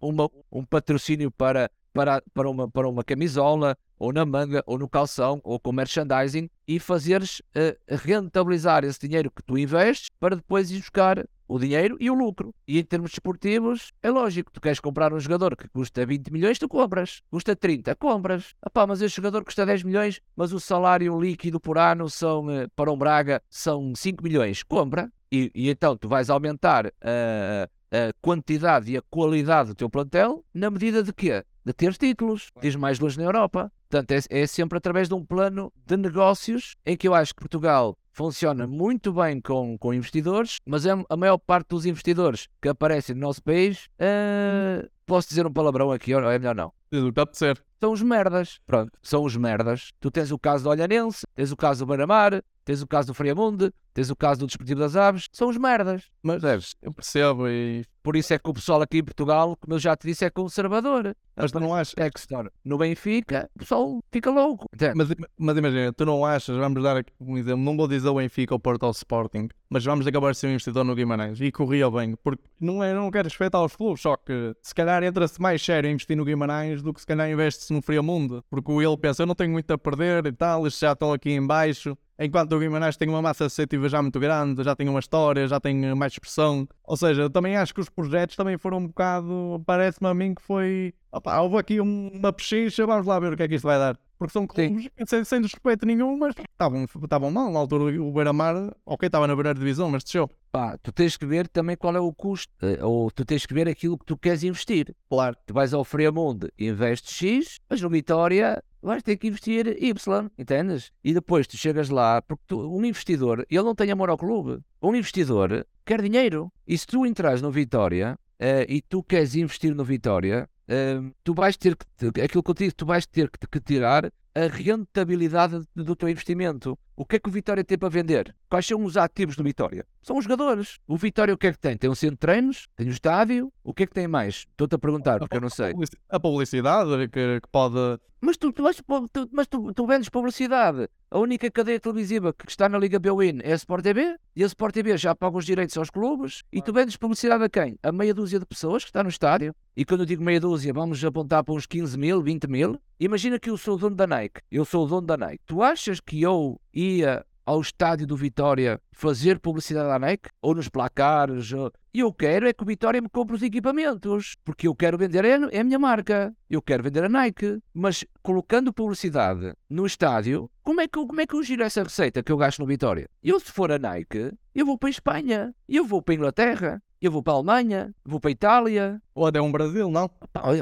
uma, um patrocínio para, para, para, uma, para uma camisola, ou na manga, ou no calção, ou com merchandising, e fazeres uh, rentabilizar esse dinheiro que tu investes para depois ir buscar o dinheiro e o lucro. E em termos desportivos, é lógico, tu queres comprar um jogador que custa 20 milhões, tu compras. Custa 30, compras. Epá, mas esse jogador custa 10 milhões, mas o salário líquido por ano são, eh, para um Braga são 5 milhões. Compra. E, e então tu vais aumentar a, a quantidade e a qualidade do teu plantel na medida de quê? De ter títulos, tens mais luz na Europa. Portanto, é, é sempre através de um plano de negócios em que eu acho que Portugal funciona muito bem com, com investidores, mas é a maior parte dos investidores que aparecem no nosso país, uh, posso dizer um palavrão aqui, ou é melhor não? Está a ser. São os merdas. Pronto, são os merdas. Tu tens o caso do Olhanense, tens o caso do Beira-Mar, tens o caso do Friamundo, tens o caso do Desportivo das Aves, são os merdas. Mas deves, eu percebo e. Por isso é que o pessoal aqui em Portugal, como eu já te disse, é conservador. Mas tu não achas? É que. No Benfica, o pessoal fica louco. Mas, mas imagina, tu não achas, vamos dar aqui um exemplo, não vou dizer o Benfica ou Porto ao Sporting, mas vamos acabar de ser um investidor no Guimarães e corria bem, porque não, é, não quero respeitar os clubes, só que se calhar entra-se mais sério em investir no Guimarães do que se calhar investe-se no Friamundo, porque ele pensa, eu não tenho muito a perder e tal, eles já estão aqui em baixo, Enquanto o Guimarães tem uma massa associativa já muito grande, já tem uma história, já tem mais expressão. Ou seja, também acho que os projetos também foram um bocado. Parece-me a mim que foi. Opa, houve aqui uma pechicha, vamos lá ver o que é que isto vai dar. Porque são clubes sem, sem respeito nenhum, mas estavam mal. Na altura o Beira-Mar, ok, estava na primeira divisão, mas desceu. Pá, tu tens que ver também qual é o custo, eh, ou tu tens que ver aquilo que tu queres investir. Claro, tu vais ao Freamundo e investes X, mas no Vitória vais ter que investir Y, entendes? E depois tu chegas lá, porque tu, um investidor, ele não tem amor ao clube. Um investidor quer dinheiro. E se tu entras no Vitória uh, e tu queres investir no Vitória, tu vais ter que, aquilo que eu digo, tu vais ter que tirar a rentabilidade do teu investimento. O que é que o Vitória tem para vender? Quais são os ativos do Vitória? São os jogadores. O Vitória o que é que tem? Tem um centro de treinos, tem um estádio, o que é que tem mais? Estou-te a perguntar, porque eu não sei. A publicidade que, que pode. Mas, tu, tu, mas tu, tu vendes publicidade. A única cadeia televisiva que está na Liga Bwin é a Sport TV e a Sport TV já paga os direitos aos clubes e tu vendes publicidade a quem? A meia dúzia de pessoas que está no estádio. E quando eu digo meia dúzia, vamos apontar para uns 15 mil, 20 mil. Imagina que eu sou o dono da Nike. Eu sou o dono da Nike. Tu achas que eu ia ao estádio do Vitória fazer publicidade à Nike ou nos placares. E eu quero é que o Vitória me compre os equipamentos, porque eu quero vender é, é a minha marca. Eu quero vender a Nike, mas colocando publicidade no estádio, como é que, como é que eu giro essa receita que eu gasto no Vitória? Eu, se for a Nike, eu vou para a Espanha, eu vou para a Inglaterra, eu vou para a Alemanha, vou para a Itália. Ou até um Brasil, não?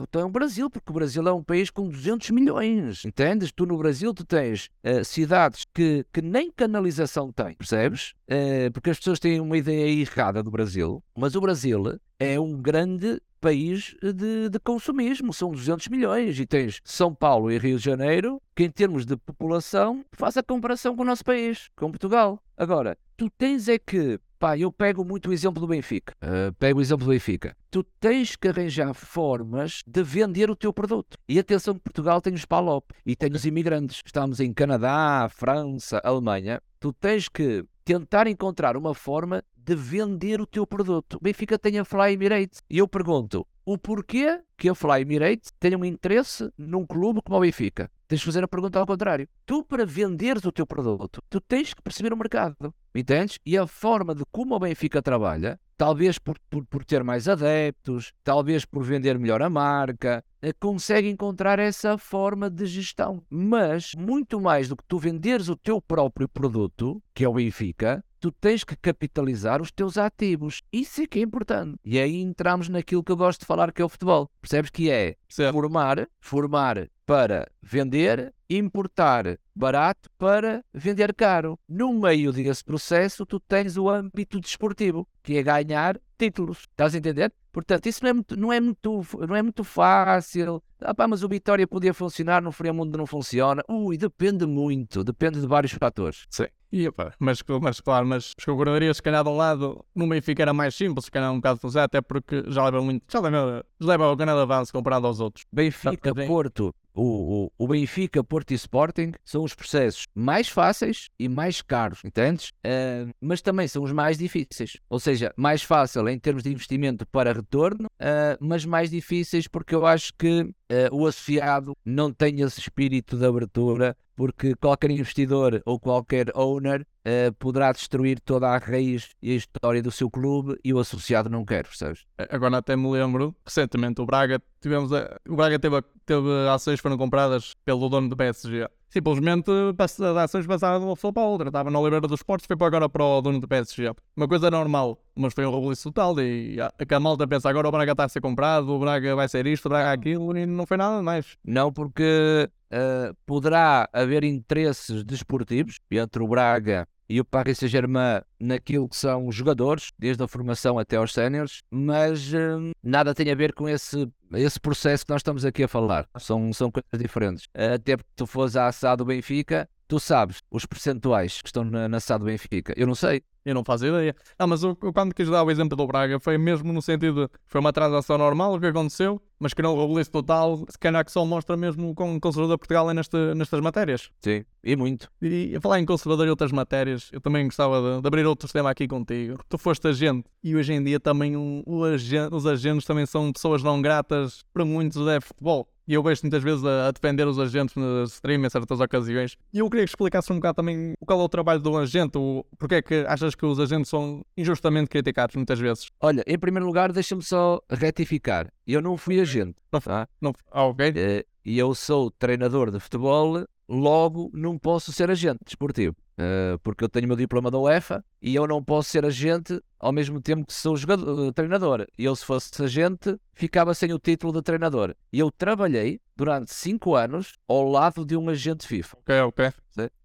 Então é um Brasil, porque o Brasil é um país com 200 milhões, entendes? Tu no Brasil tu tens uh, cidades que, que nem canalização têm, percebes? Uh, porque as pessoas têm uma ideia errada do Brasil, mas o Brasil é um grande país de, de, consumismo, são 200 milhões e tens São Paulo e Rio de Janeiro, que em termos de população faz a comparação com o nosso país, com Portugal. Agora, tu tens é que Pá, eu pego muito o exemplo do Benfica. Uh, pego o exemplo do Benfica. Tu tens que arranjar formas de vender o teu produto. E atenção que Portugal tem os PALOP e tem os imigrantes. Estamos em Canadá, França, Alemanha. Tu tens que tentar encontrar uma forma de vender o teu produto. O Benfica tem a Fly Emirates. E eu pergunto, o porquê que a Fly Emirates tenha um interesse num clube como o Benfica. Tens de fazer a pergunta ao contrário. Tu, para venderes o teu produto, tu tens que perceber o mercado. Entendes? E a forma de como o Benfica trabalha, talvez por, por, por ter mais adeptos, talvez por vender melhor a marca, eh, consegue encontrar essa forma de gestão. Mas, muito mais do que tu venderes o teu próprio produto, que é o Benfica, tu tens que capitalizar os teus ativos. Isso é que é importante. E aí entramos naquilo que eu gosto de falar, que é o futebol. Percebes que é Certo. formar, formar para vender, importar barato para vender caro. No meio desse processo, tu tens o âmbito desportivo, que é ganhar títulos. Estás a entender? Portanto, isso não é muito, não é muito, não é muito fácil. Ah, pá, mas o Vitória podia funcionar, no Fremundo não funciona. Ui, depende muito, depende de vários fatores. Sim. E, opa, mas, mas claro, mas as concordarias, se calhar de um lado, no Benfica era mais simples, se calhar um bocado funcionar, até porque já leva muito, já leva, já leva o grande avanço comparado aos outros. Benfica. Porto, o, o, o Benfica, Porto e Sporting são os processos mais fáceis e mais caros, entendes? Ah, mas também são os mais difíceis. Ou seja, mais fácil em termos de investimento para retorno, ah, mas mais difíceis porque eu acho que ah, o associado não tem esse espírito de abertura, porque qualquer investidor ou qualquer owner ah, poderá destruir toda a raiz e a história do seu clube e o associado não quer, percebes? Agora até me lembro, recentemente o Braga, tivemos a- o Braga teve, teve ações que foram compradas pelo dono do PSG. Simplesmente as ações passaram de uma pessoa para a outra. Estava na Oliveira dos Esportes, foi para agora para o dono do PSG. Uma coisa normal, mas foi um rebuliço total. E a, a malta pensa agora o Braga está a ser comprado, o Braga vai ser isto, o Braga aquilo, e não foi nada mais. Não, porque eh, poderá haver interesses desportivos entre o Braga e o Paris Saint-Germain naquilo que são os jogadores, desde a formação até aos séniores, mas eh, nada tem a ver com esse, esse processo que nós estamos aqui a falar. São, são coisas diferentes. Até porque tu fores à SAD do Benfica, tu sabes os percentuais que estão na, na SAD do Benfica. Eu não sei. Eu não faço ideia. Ah, mas eu, quando quis dar o exemplo do Braga foi mesmo no sentido de foi uma transação normal o que aconteceu, mas que não o rebuliço total, se calhar que só mostra mesmo com o conservador Portugal é neste, nestas matérias. Sim. E muito. E a falar em conservador e outras matérias, eu também gostava de, de abrir outro tema aqui contigo. Tu foste agente e hoje em dia também um- o agen- os agentes também são pessoas não gratas para muitos de futebol. E eu vejo muitas vezes a, a defender os agentes no stream em certas ocasiões. E eu queria que explicasse um bocado também qual é o trabalho do agente, o, porque é que achas que os agentes são injustamente criticados muitas vezes. Olha, em primeiro lugar, deixa-me só retificar. Eu não fui agente. Não, tá? não, ah, ok? Eh, e eu sou treinador de futebol, logo não posso ser agente desportivo. Eh, porque eu tenho o meu diploma da UEFA e eu não posso ser agente ao mesmo tempo que sou jogador, eh, treinador. E eu, se fosse agente, ficava sem o título de treinador. E eu trabalhei durante 5 anos ao lado de um agente FIFA. Ok, ok.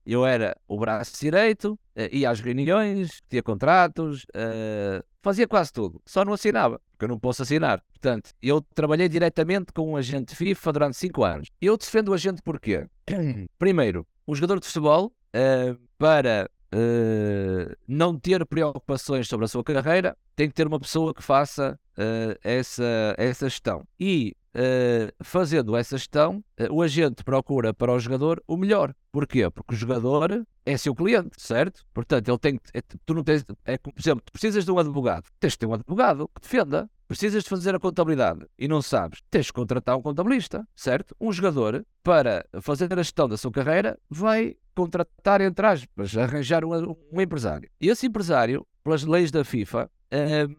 Eu era o braço direito, eh, ia às reuniões, tinha contratos, eh, fazia quase tudo, só não assinava, porque eu não posso assinar. Portanto, eu trabalhei diretamente com um agente FIFA durante 5 anos. Eu defendo o agente porquê? Primeiro, o jogador de futebol, eh, para eh, não ter preocupações sobre a sua carreira, tem que ter uma pessoa que faça eh, essa, essa gestão. E eh, fazendo essa gestão, eh, o agente procura para o jogador o melhor. Porquê? Porque o jogador é seu cliente, certo? Portanto, ele tem é- tu não tens. É, por exemplo, tu precisas de um advogado, tens de ter um advogado que defenda. Precisas de fazer a contabilidade e não sabes, tens de contratar um contabilista, certo? Um jogador, para fazer a gestão da sua carreira, vai contratar, entre aspas, arranjar um, um empresário. E esse empresário, pelas leis da FIFA,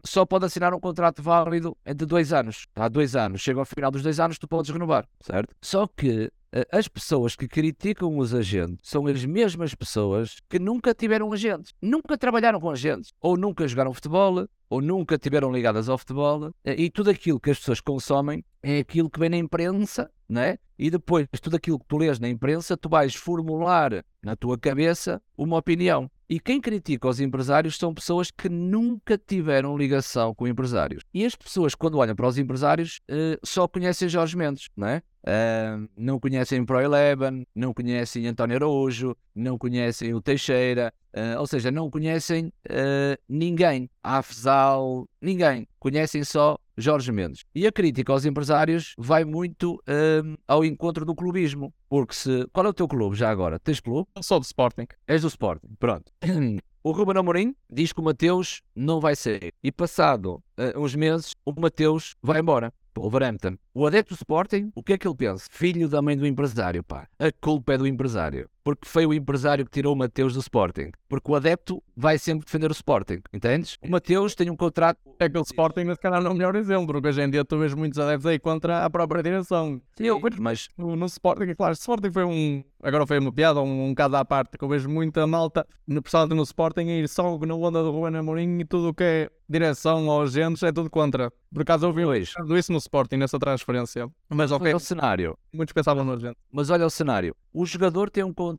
só pode assinar um contrato válido entre dois anos. Há dois anos. Chega ao final dos dois anos, tu podes renovar, certo? Só que eh, as pessoas que criticam os agentes são as mesmas pessoas que nunca tiveram agentes, nunca trabalharam com agentes, ou nunca jogaram futebol, ou nunca tiveram ligadas ao futebol, eh, e tudo aquilo que as pessoas consomem é aquilo que vem na imprensa, né? E depois, tudo aquilo que tu lês na imprensa, tu vais formular na tua cabeça uma opinião. E quem critica os empresários são pessoas que nunca tiveram ligação com empresários. E as pessoas, quando olham para os empresários, eh, só conhecem Jorge Mendes, não é? Ah, não conhecem Pro Eleven, não conhecem António Araújo, não conhecem o Teixeira, ah, ou seja, não conhecem ah, ninguém. Afzal, ninguém. Conhecem só Jorge Mendes. E a crítica aos empresários vai muito ah, ao encontro do clubismo. Porque se. Qual é o teu clube já agora? Tens clube? Eu sou do Sporting. És do Sporting. Pronto. O Ruben Amorim diz que o Mateus não vai sair. E passado eh, uns meses, o Mateus vai embora. Wolverhampton. O adepto do Sporting, o que é que ele pensa? Filho da mãe do empresário, pá. A culpa é do empresário. Porque foi o empresário que tirou o Mateus do Sporting. Porque o adepto vai sempre defender o Sporting, entendes? O Mateus tem um contrato. É que o Sporting, se calhar, não é o melhor exemplo, porque hoje em dia tu vês muitos adeptos aí contra a própria direção. Sim, eu, mas. No, Sporting, é claro, o Sporting foi um. Agora foi uma piada, um, um caso à parte, que eu vejo muita malta, no, principalmente no Sporting, a ir só na onda do Ruben Amorim e tudo o que é direção ou agentes é tudo contra. Por acaso eu vi Pois. isso no Sporting, nessa transferência. Mas ok, Olha o cenário. muitos pensavam no agente. Mas olha o cenário. O jogador tem um contrato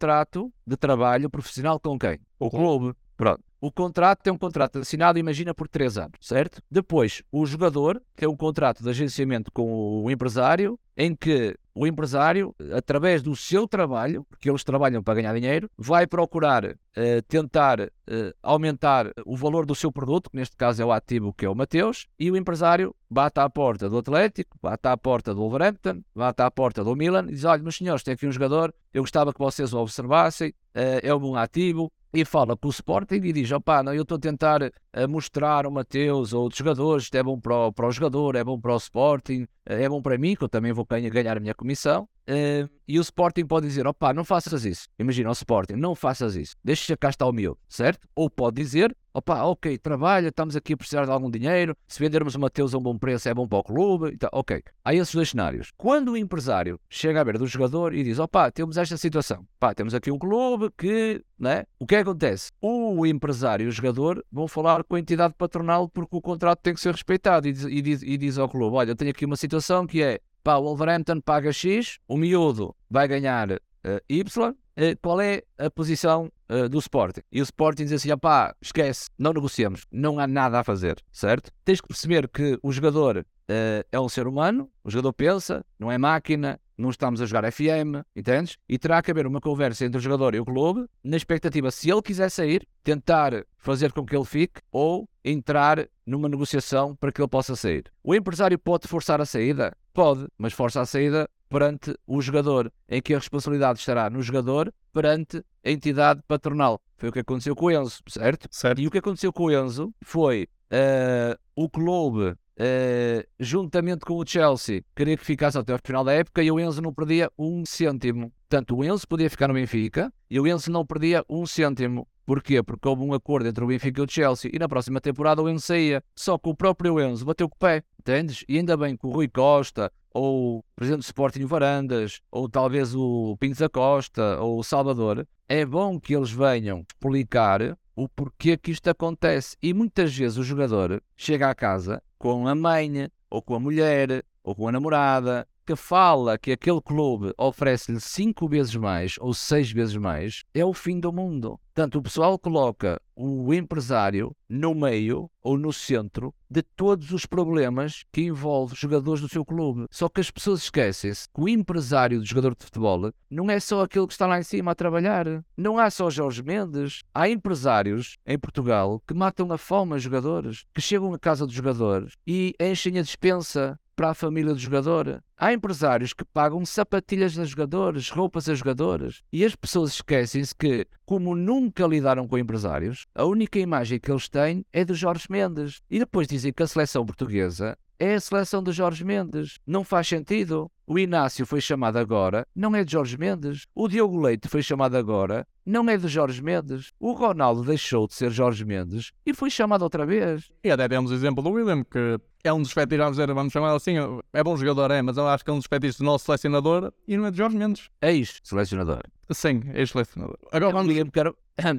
de trabalho profissional com quem? O clube. Pronto. O contrato tem um contrato assinado, imagina, por 3 anos, certo? Depois, o jogador tem um contrato de agenciamento com o empresário, em que o empresário, através do seu trabalho, porque eles trabalham para ganhar dinheiro, vai procurar eh, tentar eh, aumentar o valor do seu produto, que neste caso é o ativo que é o Mateus, e o empresário bate à porta do Atlético, bate à porta do Wolverhampton, bate à porta do Milan e diz: Olha, meus senhores, tem aqui um jogador, eu gostava que vocês o observassem, eh, é um bom ativo. E fala com o Sporting e diz: opá, não, eu estou a tentar eh, mostrar o Mateus ou outros jogadores, isto é bom para o, para o jogador, é bom para o Sporting, eh, é bom para mim, que eu também vou ganha- ganhar a minha comissão. Eh, e o Sporting pode dizer: opá, não faças isso. Imagina o Sporting, não faças isso. Deixa cá está o meu, certo? Ou pode dizer: opá, ok, trabalha, estamos aqui a precisar de algum dinheiro. Se vendermos o Mateus a um bom preço, é bom para o clube. Então, ok, há esses dois cenários. Quando o empresário chega a ver do jogador e diz: opá, temos esta situação, pá, temos aqui um clube que, né? O é que acontece? O empresário e o jogador vão falar com a entidade patronal porque o contrato tem que ser respeitado e diz, e diz, e diz ao clube: olha, eu tenho aqui uma situação que é pá, o Wolverhampton paga X, o miúdo vai ganhar eh, Y, eh, qual é a posição eh, do Sporting? E o Sporting diz assim, pá, esquece, não negociamos, não há nada a fazer, certo? Tens que perceber que o jogador eh, é um ser humano, o jogador pensa, não é máquina, não estamos a jogar FM, entendes? E terá que haver uma conversa entre o jogador e o clube, na expectativa, se ele quiser sair, tentar fazer com que ele fique ou entrar numa negociação para que ele possa sair. O empresário pode forçar a saída? Pode, mas força a saída perante o jogador, em que a responsabilidade estará no jogador perante a entidade patronal. Foi o que aconteceu com o Enzo, certo? Certo. E o que aconteceu com o Enzo foi eh, o clube, eh, juntamente com o Chelsea, queria que ficasse até ao final da época e o Enzo não perdia um cêntimo. Portanto, o Enzo podia ficar no Benfica e o Enzo não perdia um cêntimo. Porquê? Porque houve um acordo entre o Benfica e o Chelsea e na próxima temporada o Enzo saía. Só que o próprio Enzo bateu com o pé, entendes? E ainda bem que o Rui Costa, ou o presidente do Sporting Varandas, ou talvez o Pinto da Costa, ou o Salvador, é bom que eles venham explicar o porquê que isto acontece. E muitas vezes o jogador chega à casa com a mãe, ou com a mulher, ou com a namorada, que fala que aquele clube oferece-lhe cinco vezes mais ou seis vezes mais, é o fim do mundo. Portanto, o pessoal coloca o empresário no meio ou no centro de todos os problemas que envolvem os jogadores do seu clube. Só que as pessoas esquecem-se que o empresário do jogador de futebol não é só aquele que está lá em cima a trabalhar. Não há só Jorge Mendes. Há empresários em Portugal que matam a fome a jogadores, que chegam à casa dos jogadores e enchem a dispensa para a família do jogador. Há empresários que pagam sapatilhas a jogadores, roupas a jogadores. E as pessoas esquecem-se que, como nunca lidaram com empresários, a única imagem que eles têm é do Jorge Mendes. E depois dizem que a seleção portuguesa é a seleção de Jorge Mendes. Não faz sentido. O Inácio foi chamado agora, não é de Jorge Mendes. O Diogo Leite foi chamado agora, não é de Jorge Mendes. O Ronaldo deixou de ser Jorge Mendes e foi chamado outra vez. E até temos o exemplo do William, que é um dos fetiches, vamos chamar assim, é bom jogador, é, mas eu acho que é um dos fetiches do nosso selecionador e não é de Jorge Mendes. Ex-selecionador. Sim, é ex-selecionador. Agora O vamos... William.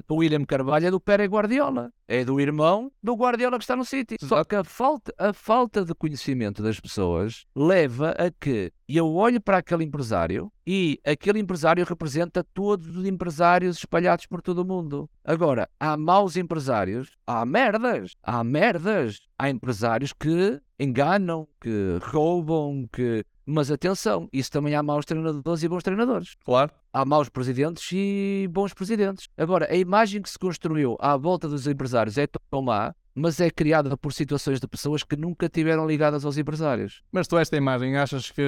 O William Carvalho é do Pere Guardiola. É do irmão do Guardiola que está no City. Só que a falta, a falta de conhecimento das pessoas leva a que eu olho para aquele empresário e aquele empresário representa todos os empresários espalhados por todo o mundo. Agora, há maus empresários, há merdas, há merdas. Há empresários que enganam, que roubam, que. Mas atenção, isso também há maus treinadores e bons treinadores Claro. há maus presidentes e bons presidentes. Agora, a imagem que se construiu à volta dos empresários é tão má mas é criada por situações de pessoas que nunca tiveram ligadas aos empresários. Mas tu esta imagem achas que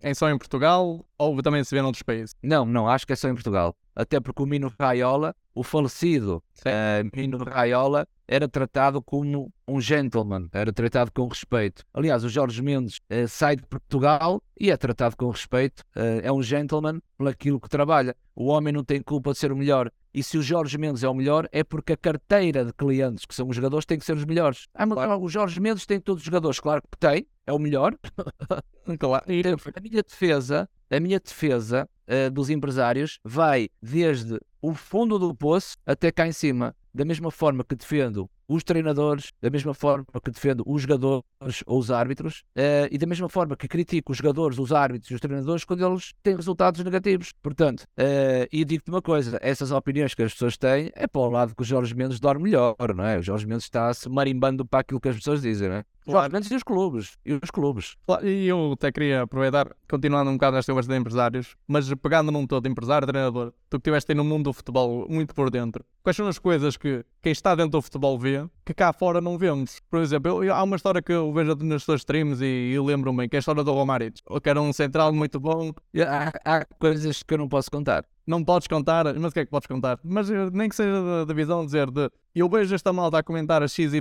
é só em Portugal ou também se vê noutros países? Não, não, acho que é só em Portugal. Até porque o Mino Raiola, o falecido uh, Mino Raiola, era tratado como um gentleman, era tratado com respeito. Aliás, o Jorge Mendes uh, sai de Portugal e é tratado com respeito, uh, é um gentleman pelaquilo que trabalha. O homem não tem culpa de ser o melhor. E se o Jorge Mendes é o melhor, é porque a carteira de clientes, que são os jogadores, tem que ser os melhores. Ah, mas claro. o Jorge Mendes tem todos os jogadores. Claro que tem, é o melhor. claro. A minha defesa, a minha defesa uh, dos empresários vai desde o fundo do poço até cá em cima. Da mesma forma que defendo os treinadores, da mesma forma que defendo os jogadores ou os árbitros, uh, e da mesma forma que critico os jogadores, os árbitros e os treinadores quando eles têm resultados negativos. Portanto, uh, e digo-te uma coisa: essas opiniões que as pessoas têm é para o lado que o Jorge Mendes dorme melhor, não é? O Jorge Mendes está-se marimbando para aquilo que as pessoas dizem, não é? Claro. Mendes e os clubes. E os clubes. Claro, e eu até queria aproveitar, continuando um bocado nesta conversa de empresários, mas pegando num todo, empresário, treinador, tu que estiveste aí no mundo do futebol muito por dentro, quais são as coisas que quem está dentro do futebol vê que cá fora não vemos? Por exemplo, eu, há uma história que eu vejo nas suas streams e, e lembro-me bem, que é a história do Romaric, que era um central muito bom. Há, há coisas que eu não posso contar não podes contar, mas o que é que podes contar? Mas eh, nem que seja da, da visão dizer de eu vejo esta malta a comentar a XYZ,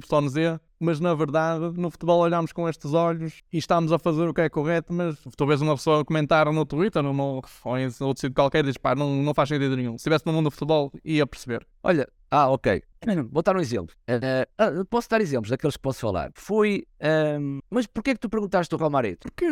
mas na verdade no futebol olhamos com estes olhos e estamos a fazer o que é correto, mas vês uma pessoa comentar no Twitter numa, ou em outro sítio qualquer diz pá, não, não faz sentido nenhum. Se estivesse no mundo do futebol, ia perceber. Olha, ah, ok. Vou dar um exemplo. Uh, posso dar exemplos daqueles que posso falar. Fui. Um, mas porquê é que tu perguntaste do Romarito? Porque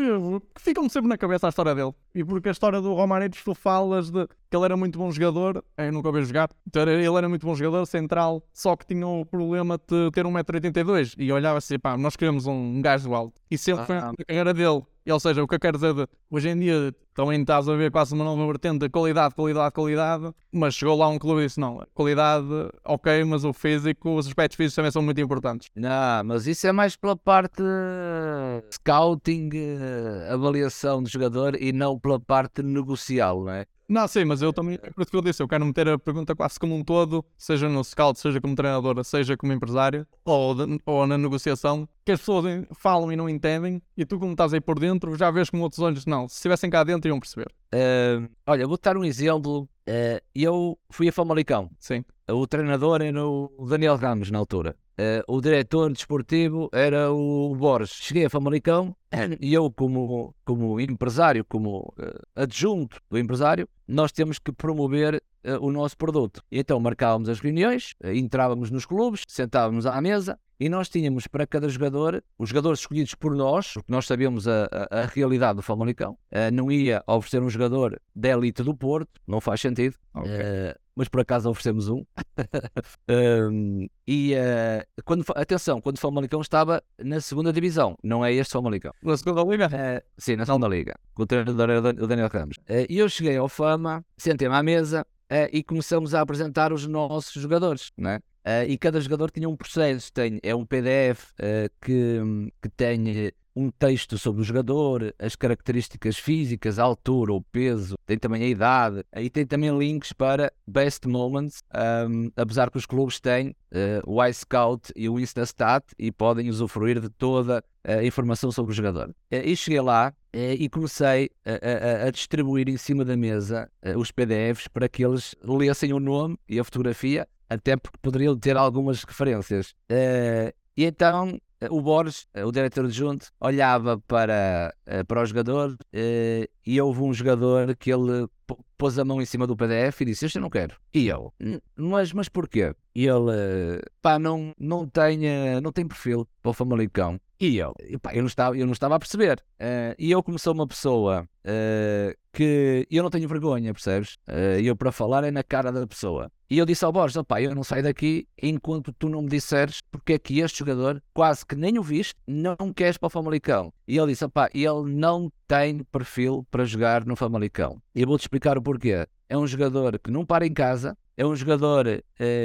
ficam-me sempre na cabeça a história dele. E porque a história do Romarito, tu falas de que ele era muito bom jogador. Eu nunca ouvi jogar. Então, ele era muito bom jogador, central. Só que tinha o problema de ter 1,82m. E olhava assim, pá, nós queremos um gajo alto. E sempre ah, foi a carreira dele. E, ou seja, o que eu quero dizer de, hoje em dia também estás a ver quase uma nova vertente de qualidade, qualidade, qualidade, mas chegou lá um clube e disse: não, qualidade, ok, mas o físico, os aspectos físicos também são muito importantes. Não, mas isso é mais pela parte scouting, eh, avaliação do jogador e não pela parte negocial, não é? Não, sim, mas eu também, é por isso que eu disse, eu quero meter a pergunta quase como um todo, seja no scout, seja como treinador, seja como empresário, ou, de, ou na negociação, que as pessoas falam e não entendem, e tu, como estás aí por dentro, já vês com outros olhos, não, se estivessem cá dentro iam perceber. Uh, olha, vou dar um exemplo. Uh, eu fui a Famalicão. Sim. O treinador era o Daniel Ramos, na altura. Uh, o diretor desportivo era o Borges. Cheguei a Famalicão e eu, como, como empresário, como uh, adjunto do empresário, nós temos que promover o nosso produto. E então marcávamos as reuniões, entrávamos nos clubes, sentávamos à mesa e nós tínhamos para cada jogador, os jogadores escolhidos por nós, porque nós sabemos a, a, a realidade do Famalicão, não ia oferecer um jogador da elite do Porto, não faz sentido. Okay mas por acaso oferecemos um. um e uh, quando, atenção, quando o Famalicão estava na segunda divisão, não é este Famalicão. Na segunda liga? Uh, sim, na segunda liga. Com o treinador o Daniel Ramos. Uh, e eu cheguei ao Fama, sentei-me à mesa e começamos a apresentar os nossos jogadores, né? e cada jogador tinha um processo, tem, é um PDF que, que tem um texto sobre o jogador, as características físicas, a altura, o peso, tem também a idade, aí tem também links para best moments, um, apesar que os clubes têm uh, o iScout e o Instastat e podem usufruir de toda a informação sobre o jogador. Uh, e cheguei lá uh, e comecei a, a, a, distribuir em cima da mesa os PDFs para que eles lessem o nome e a fotografia, até porque poderiam ter algumas referências. e então o Borges, o diretor adjunto, olhava para, eh, para o jogador eh, e houve um jogador que ele pôs a mão em cima do PDF e disse: Este eu não quero. E eu, mas, mas porquê? E ele, pá, não, não, tem, não tem perfil para o Famalicão. E eu, pá, eu, não estava, eu não estava a perceber. Uh, e eu, como sou uma pessoa uh, que eu não tenho vergonha, percebes? Uh, eu, para falar, é na cara da pessoa. E eu disse ao Borges: opá, eu não saio daqui enquanto tu não me disseres porque é que este jogador, quase que nem o viste, não queres para o Famalicão. E ele disse: opá, ele não tem perfil para jogar no Famalicão. E eu vou-te explicar o porquê. É um jogador que não para em casa, é um jogador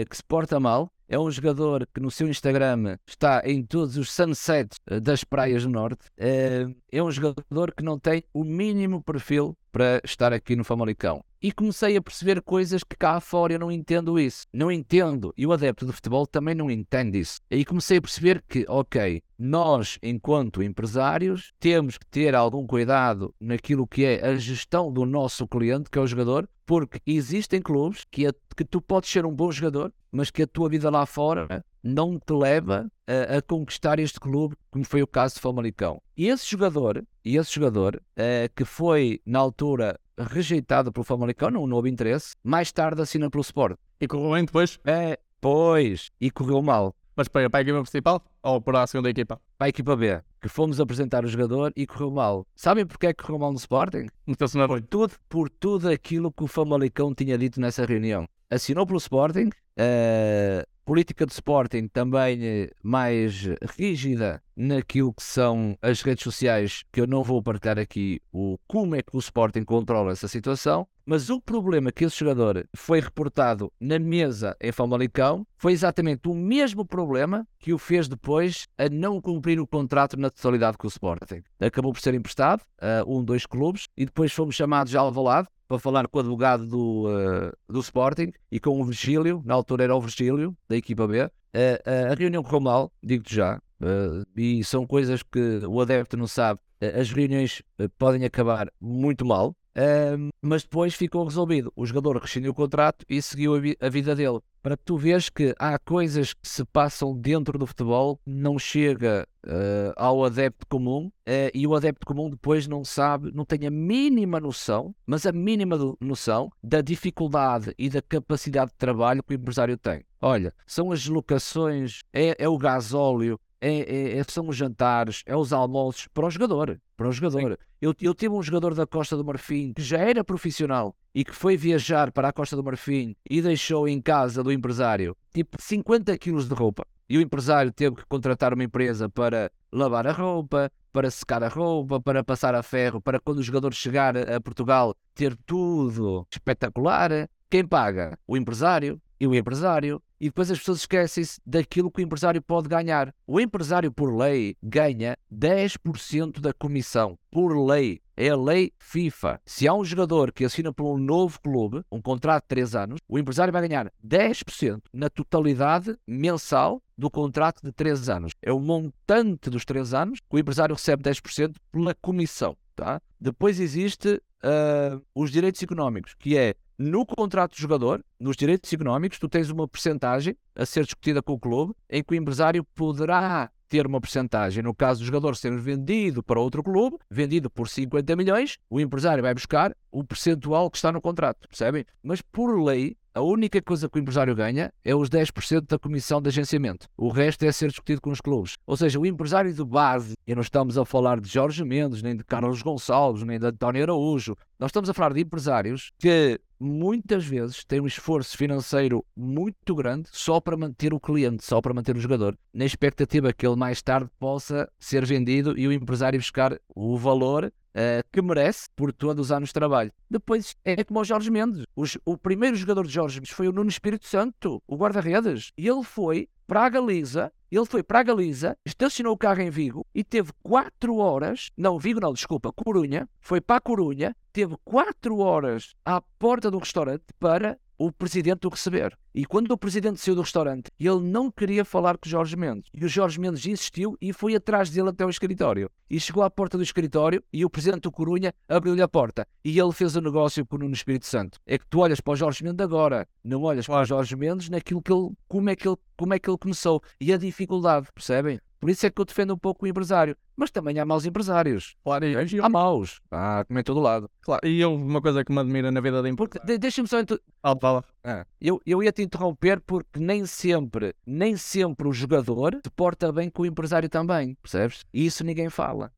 que se porta mal, é um jogador que no seu Instagram está em todos os sunsets uh, das praias do norte. Uh, é um jogador que não tem o mínimo perfil para estar aqui no Famalicão. E comecei a perceber coisas que cá fora eu não entendo isso. Não entendo. E o adepto de futebol também não entende isso. Aí comecei a perceber que, ok, nós, enquanto empresários, temos que ter algum cuidado naquilo que é a gestão do nosso cliente, que é o jogador, porque existem clubes que, a, que tu podes ser um bom jogador, mas que a tua vida lá fora não te leva a, a, conquistar este clube, como foi o caso de Famalicão. E esse jogador, e esse jogador uh, que foi na altura rejeitado pelo Famalicão, não, não houve interesse, mais tarde assina pelo Sport. E correu bem depois? É, pois, e correu mal. Mas para, para a equipa principal ou para a segunda equipa? Para a equipa B, que fomos apresentar o jogador e correu mal. Sabem porque é que correu mal no Sporting? Na por tudo, por tudo aquilo que o Famalicão tinha dito nessa reunião. Assinou pelo Sporting, uh, política de Sporting também eh, mais rígida naquilo que são as redes sociais, que eu não vou partilhar aqui o como é que o Sporting controla essa situação, mas o problema que esse jogador foi reportado na mesa em Famalicão foi exatamente o mesmo problema que o fez depois a não cumprir o contrato na totalidade com o Sporting. Acabou por ser emprestado a um, dois clubes e depois fomos chamados a Alvalade para falar com o advogado do, uh, do Sporting e com o Virgílio, na altura era o Virgílio, da equipa B. Uh, uh, a reunião correu mal, digo-te já, e são coisas que o adepto não sabe. as reuniões podem acabar muito mal, mas depois ficou resolvido. O jogador rescindiu o contrato e seguiu a, vi a, vida dele. Para que tu vês que há coisas que se passam dentro do futebol, não chega uh, ao adepto comum uh, e o adepto comum depois não sabe, não tem a mínima noção, mas a mínima noção da dificuldade e da capacidade de trabalho que o empresário tem. Olha, são as locações, é, é o gasóleo, é, é, é, são os jantares, é os almoços para o jogador. Para o jogador. Eu, eu tive um jogador da Costa do Marfim que já era profissional e que foi viajar para a Costa do Marfim e deixou em casa do empresário tipo 50 quilos de roupa. E o empresário teve que contratar uma empresa para lavar a roupa, para secar a roupa, para passar a ferro, para quando o jogador chegar a Portugal ter tudo espetacular. Quem paga? O empresário. E o empresário e depois as pessoas esquecem-se daquilo que o empresário pode ganhar. O empresário, por lei, ganha 10% da comissão. Por lei. É a lei FIFA. Se há um jogador que assina por um novo clube, um contrato de 3 anos, o empresário vai ganhar 10% na totalidade mensal do contrato de 3 anos. É o montante dos 3 anos que o empresário recebe 10% pela comissão. Tá? Depois existe uh, os direitos económicos, que é no contrato do jogador, nos direitos económicos, tu tens uma percentagem a ser discutida com o clube, em que o empresário poderá ter uma percentagem. No caso do jogador ser vendido para outro clube, vendido por 50 milhões, o empresário vai buscar o percentual que está no contrato, percebem? Mas por lei, a única coisa que o empresário ganha é os 10% da comissão de agenciamento. O resto é ser discutido com os clubes. Ou seja, o empresário de base, e não estamos a falar de Jorge Mendes, nem de Carlos Gonçalves, nem de António Araújo, nós estamos a falar de empresários que muitas vezes têm um esforço financeiro muito grande só para manter o cliente, só para manter o jogador, na expectativa que ele mais tarde possa ser vendido e o empresário buscar o valor uh, que merece por todos os anos de trabalho. Depois é como o Jorge Mendes. Os, o primeiro jogador de Jorge Mendes foi o Nuno Espírito Santo, o guarda-redes. E ele foi para a Galiza, ele foi para a Galiza, estacionou o carro em Vigo e teve 4 horas, não, Vigo não, desculpa, Corunha, foi para a Corunha, teve 4 horas à porta do restaurante para o presidente o receber. E quando o presidente saiu do restaurante, ele não queria falar com o Jorge Mendes. E o Jorge Mendes insistiu e foi atrás dele até o escritório. E chegou à porta do escritório e o presidente do Corunha abriu-lhe a porta. E ele fez o negócio com o Nuno Espírito Santo. É que tu olhas para o Jorge Mendes agora, não olhas para o Jorge Mendes naquilo que ele, como é que ele, como é que ele começou. E a dificuldade, percebem? Por isso é que eu defendo um pouco o empresário. Mas também há maus empresários. Claro, e, há maus. Há como em todo lado. Claro, e eu, uma coisa que me admira na vida da empresa. De, Deixa-me só. Inter... Fala, fala. Ah, eu, eu ia te interromper porque nem sempre, nem sempre o jogador se porta bem com o empresário também, percebes? E isso ninguém fala.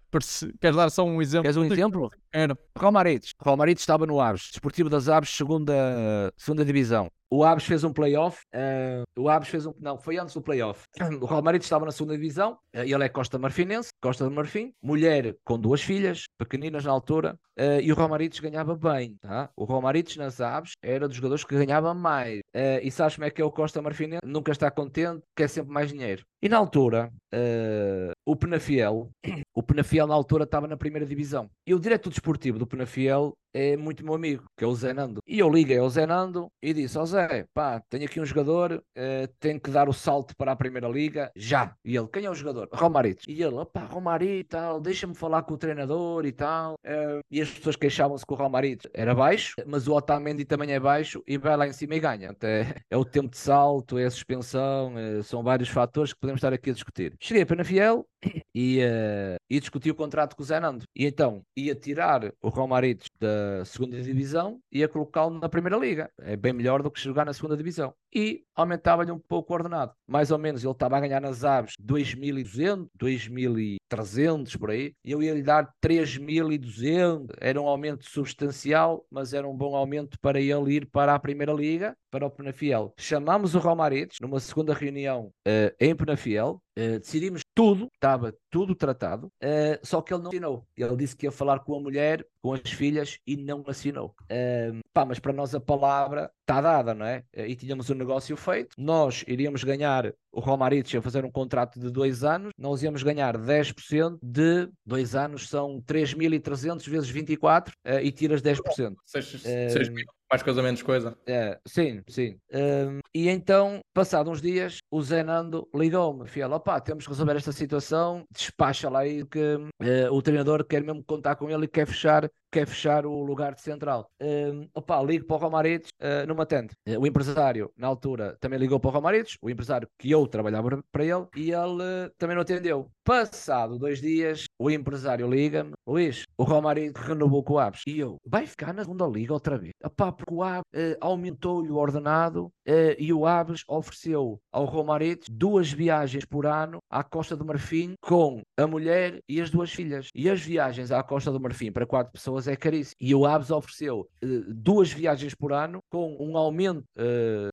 Queres dar só um exemplo? Queres um exemplo? Era. Romarites. Romarites estava no Aves, Desportivo das Aves, segunda, segunda divisão. O Aves fez um playoff. Uh, o Aves fez um. Não, foi antes do playoff. O Romarites estava na segunda divisão. Uh, ele é Costa Marfinense, Costa do Marfim. Mulher com duas filhas, pequeninas na altura. Uh, e o Romarites ganhava bem. Tá? O Romarites nas Aves era dos jogadores que ganhava mais. e sabes como é que é o Costa Marfinense? Nunca está contente, quer sempre mais dinheiro. E na altura, uh, o Penafiel, o Penafiel na altura estava na primeira divisão. E o diretor desportivo do Penafiel é muito meu amigo, que é o Zé Nando. E eu liguei ao Zé Nando e disse: Ó oh Zé, pá, tenho aqui um jogador, uh, tem que dar o salto para a Primeira Liga, já. E ele: Quem é o jogador? Romaritos. E ele: Opá, Romarito e tal, deixa-me falar com o treinador e tal. Uh, e as pessoas queixavam-se que o Romaritos era baixo, mas o Otamendi também é baixo e vai lá em cima e ganha. Então, é, é o tempo de salto, é a suspensão, é, são vários fatores que podemos estar aqui a discutir. Cheguei a Penafiel e, uh, e discuti o contrato com o Zé Nando. E então ia tirar o Romaritos da segunda divisão e ia colocá-lo na primeira liga. É bem melhor do que jogar na segunda divisão. E aumentava-lhe um pouco o ordenado. Mais ou menos ele estava a ganhar nas aves 2.200, 2.300 por aí. E eu ia lhe dar 3.200. Era um aumento substancial, mas era um bom aumento para ele ir para a primeira liga, para o Penafiel. Chamámos o Romaritos numa segunda reunião uh, em Penafiel. Uh, decidimos tudo, estava tudo tratado, uh, só que ele não assinou. Ele disse que ia falar com a mulher, com as filhas e não assinou. Uh, pá, mas para nós a palavra está dada, não é? E tínhamos o um negócio feito, nós iríamos ganhar, o Romaric ia fazer um contrato de dois anos, nós íamos ganhar 10% de dois anos, são 3.300 vezes 24 uh, e tiras 10%. 6, 6 mil. Mais coisa, menos coisa. É, sim, sim. Um, e então, passados uns dias, o Zé Nando ligou-me. Fiel, opá, temos que resolver esta situação. Despacha lá aí que uh, o treinador quer mesmo contar com ele e quer fechar quer fechar o lugar de central. Um, opa, ligo para o Romaritos, uh, não me atende. Uh, o empresário, na altura, também ligou para o Romaritos, o empresário que eu trabalhava para ele, e ele uh, também não atendeu. Passado dois dias, o empresário liga-me, Luís, o Romaritos renovou com o Aves. E eu, vai ficar na segunda liga outra vez. Opa, porque o Aves aumentou-lhe o ordenado e o Aves ofereceu ao Romaritos duas viagens por ano à Costa do Marfim com a mulher e as duas filhas. E as viagens à Costa do Marfim para quatro pessoas é caríssimo. E o Aves ofereceu uh, duas viagens por ano com um aumento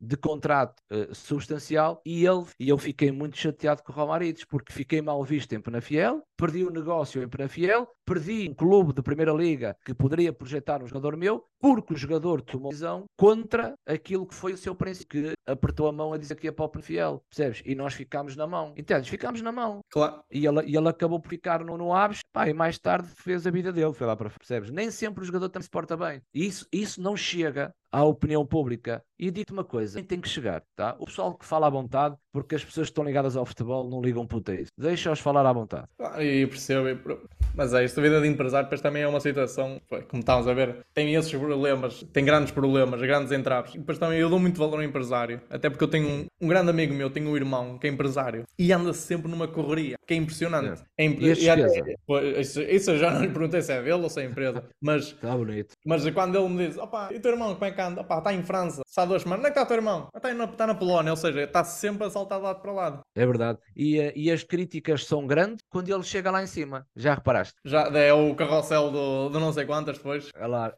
de contrato substancial e ele e eu fiquei muito chateado com o Romarides porque fiquei mal visto em Penafiel, perdi o negócio em Penafiel, perdi um clube de primeira liga que poderia projetar um jogador meu porque o jogador tomou decisão contra aquilo que foi o seu princípio, que apertou a mão a dizer que ia para o Penafiel, percebes? E nós ficámos na mão, entendes? Ficámos na mão. Claro. E ele, e ele acabou por ficar no, no Aves, pá, e mais tarde fez a vida dele, foi lá para, percebes? Nem sempre o jogador também se porta bem. E isso, isso não chega à opinião pública. E digo uma coisa, tem que chegar, tá? O pessoal que fala à vontade, porque as pessoas que estão ligadas ao futebol não ligam puta isso. Deixa-os falar à vontade. Ah, e percebo, mas é isto, a vida de empresário depois também é uma situação, como estamos a ver, tem esses problemas, tem grandes problemas, grandes entraves. E depois também eu dou muito valor ao empresário, até porque eu tenho um, um grande amigo meu, tenho um irmão que é empresário e anda sempre numa correria, que é impressionante. É. É imp... e a isso, isso eu já não lhe perguntei se é dele ou se é empresa, mas, tá bonito. mas quando ele me diz, opa, e o teu irmão como é que anda? Está em França, está há duas semanas, onde é que está o teu irmão? Está na, está na Polónia, ou seja, está sempre a saltar de lado para lado. É verdade. E, eh, e as críticas são grandes quando ele chega lá em cima, já reparaste? Já, é o carrossel do, do não sei quantas depois. É lá.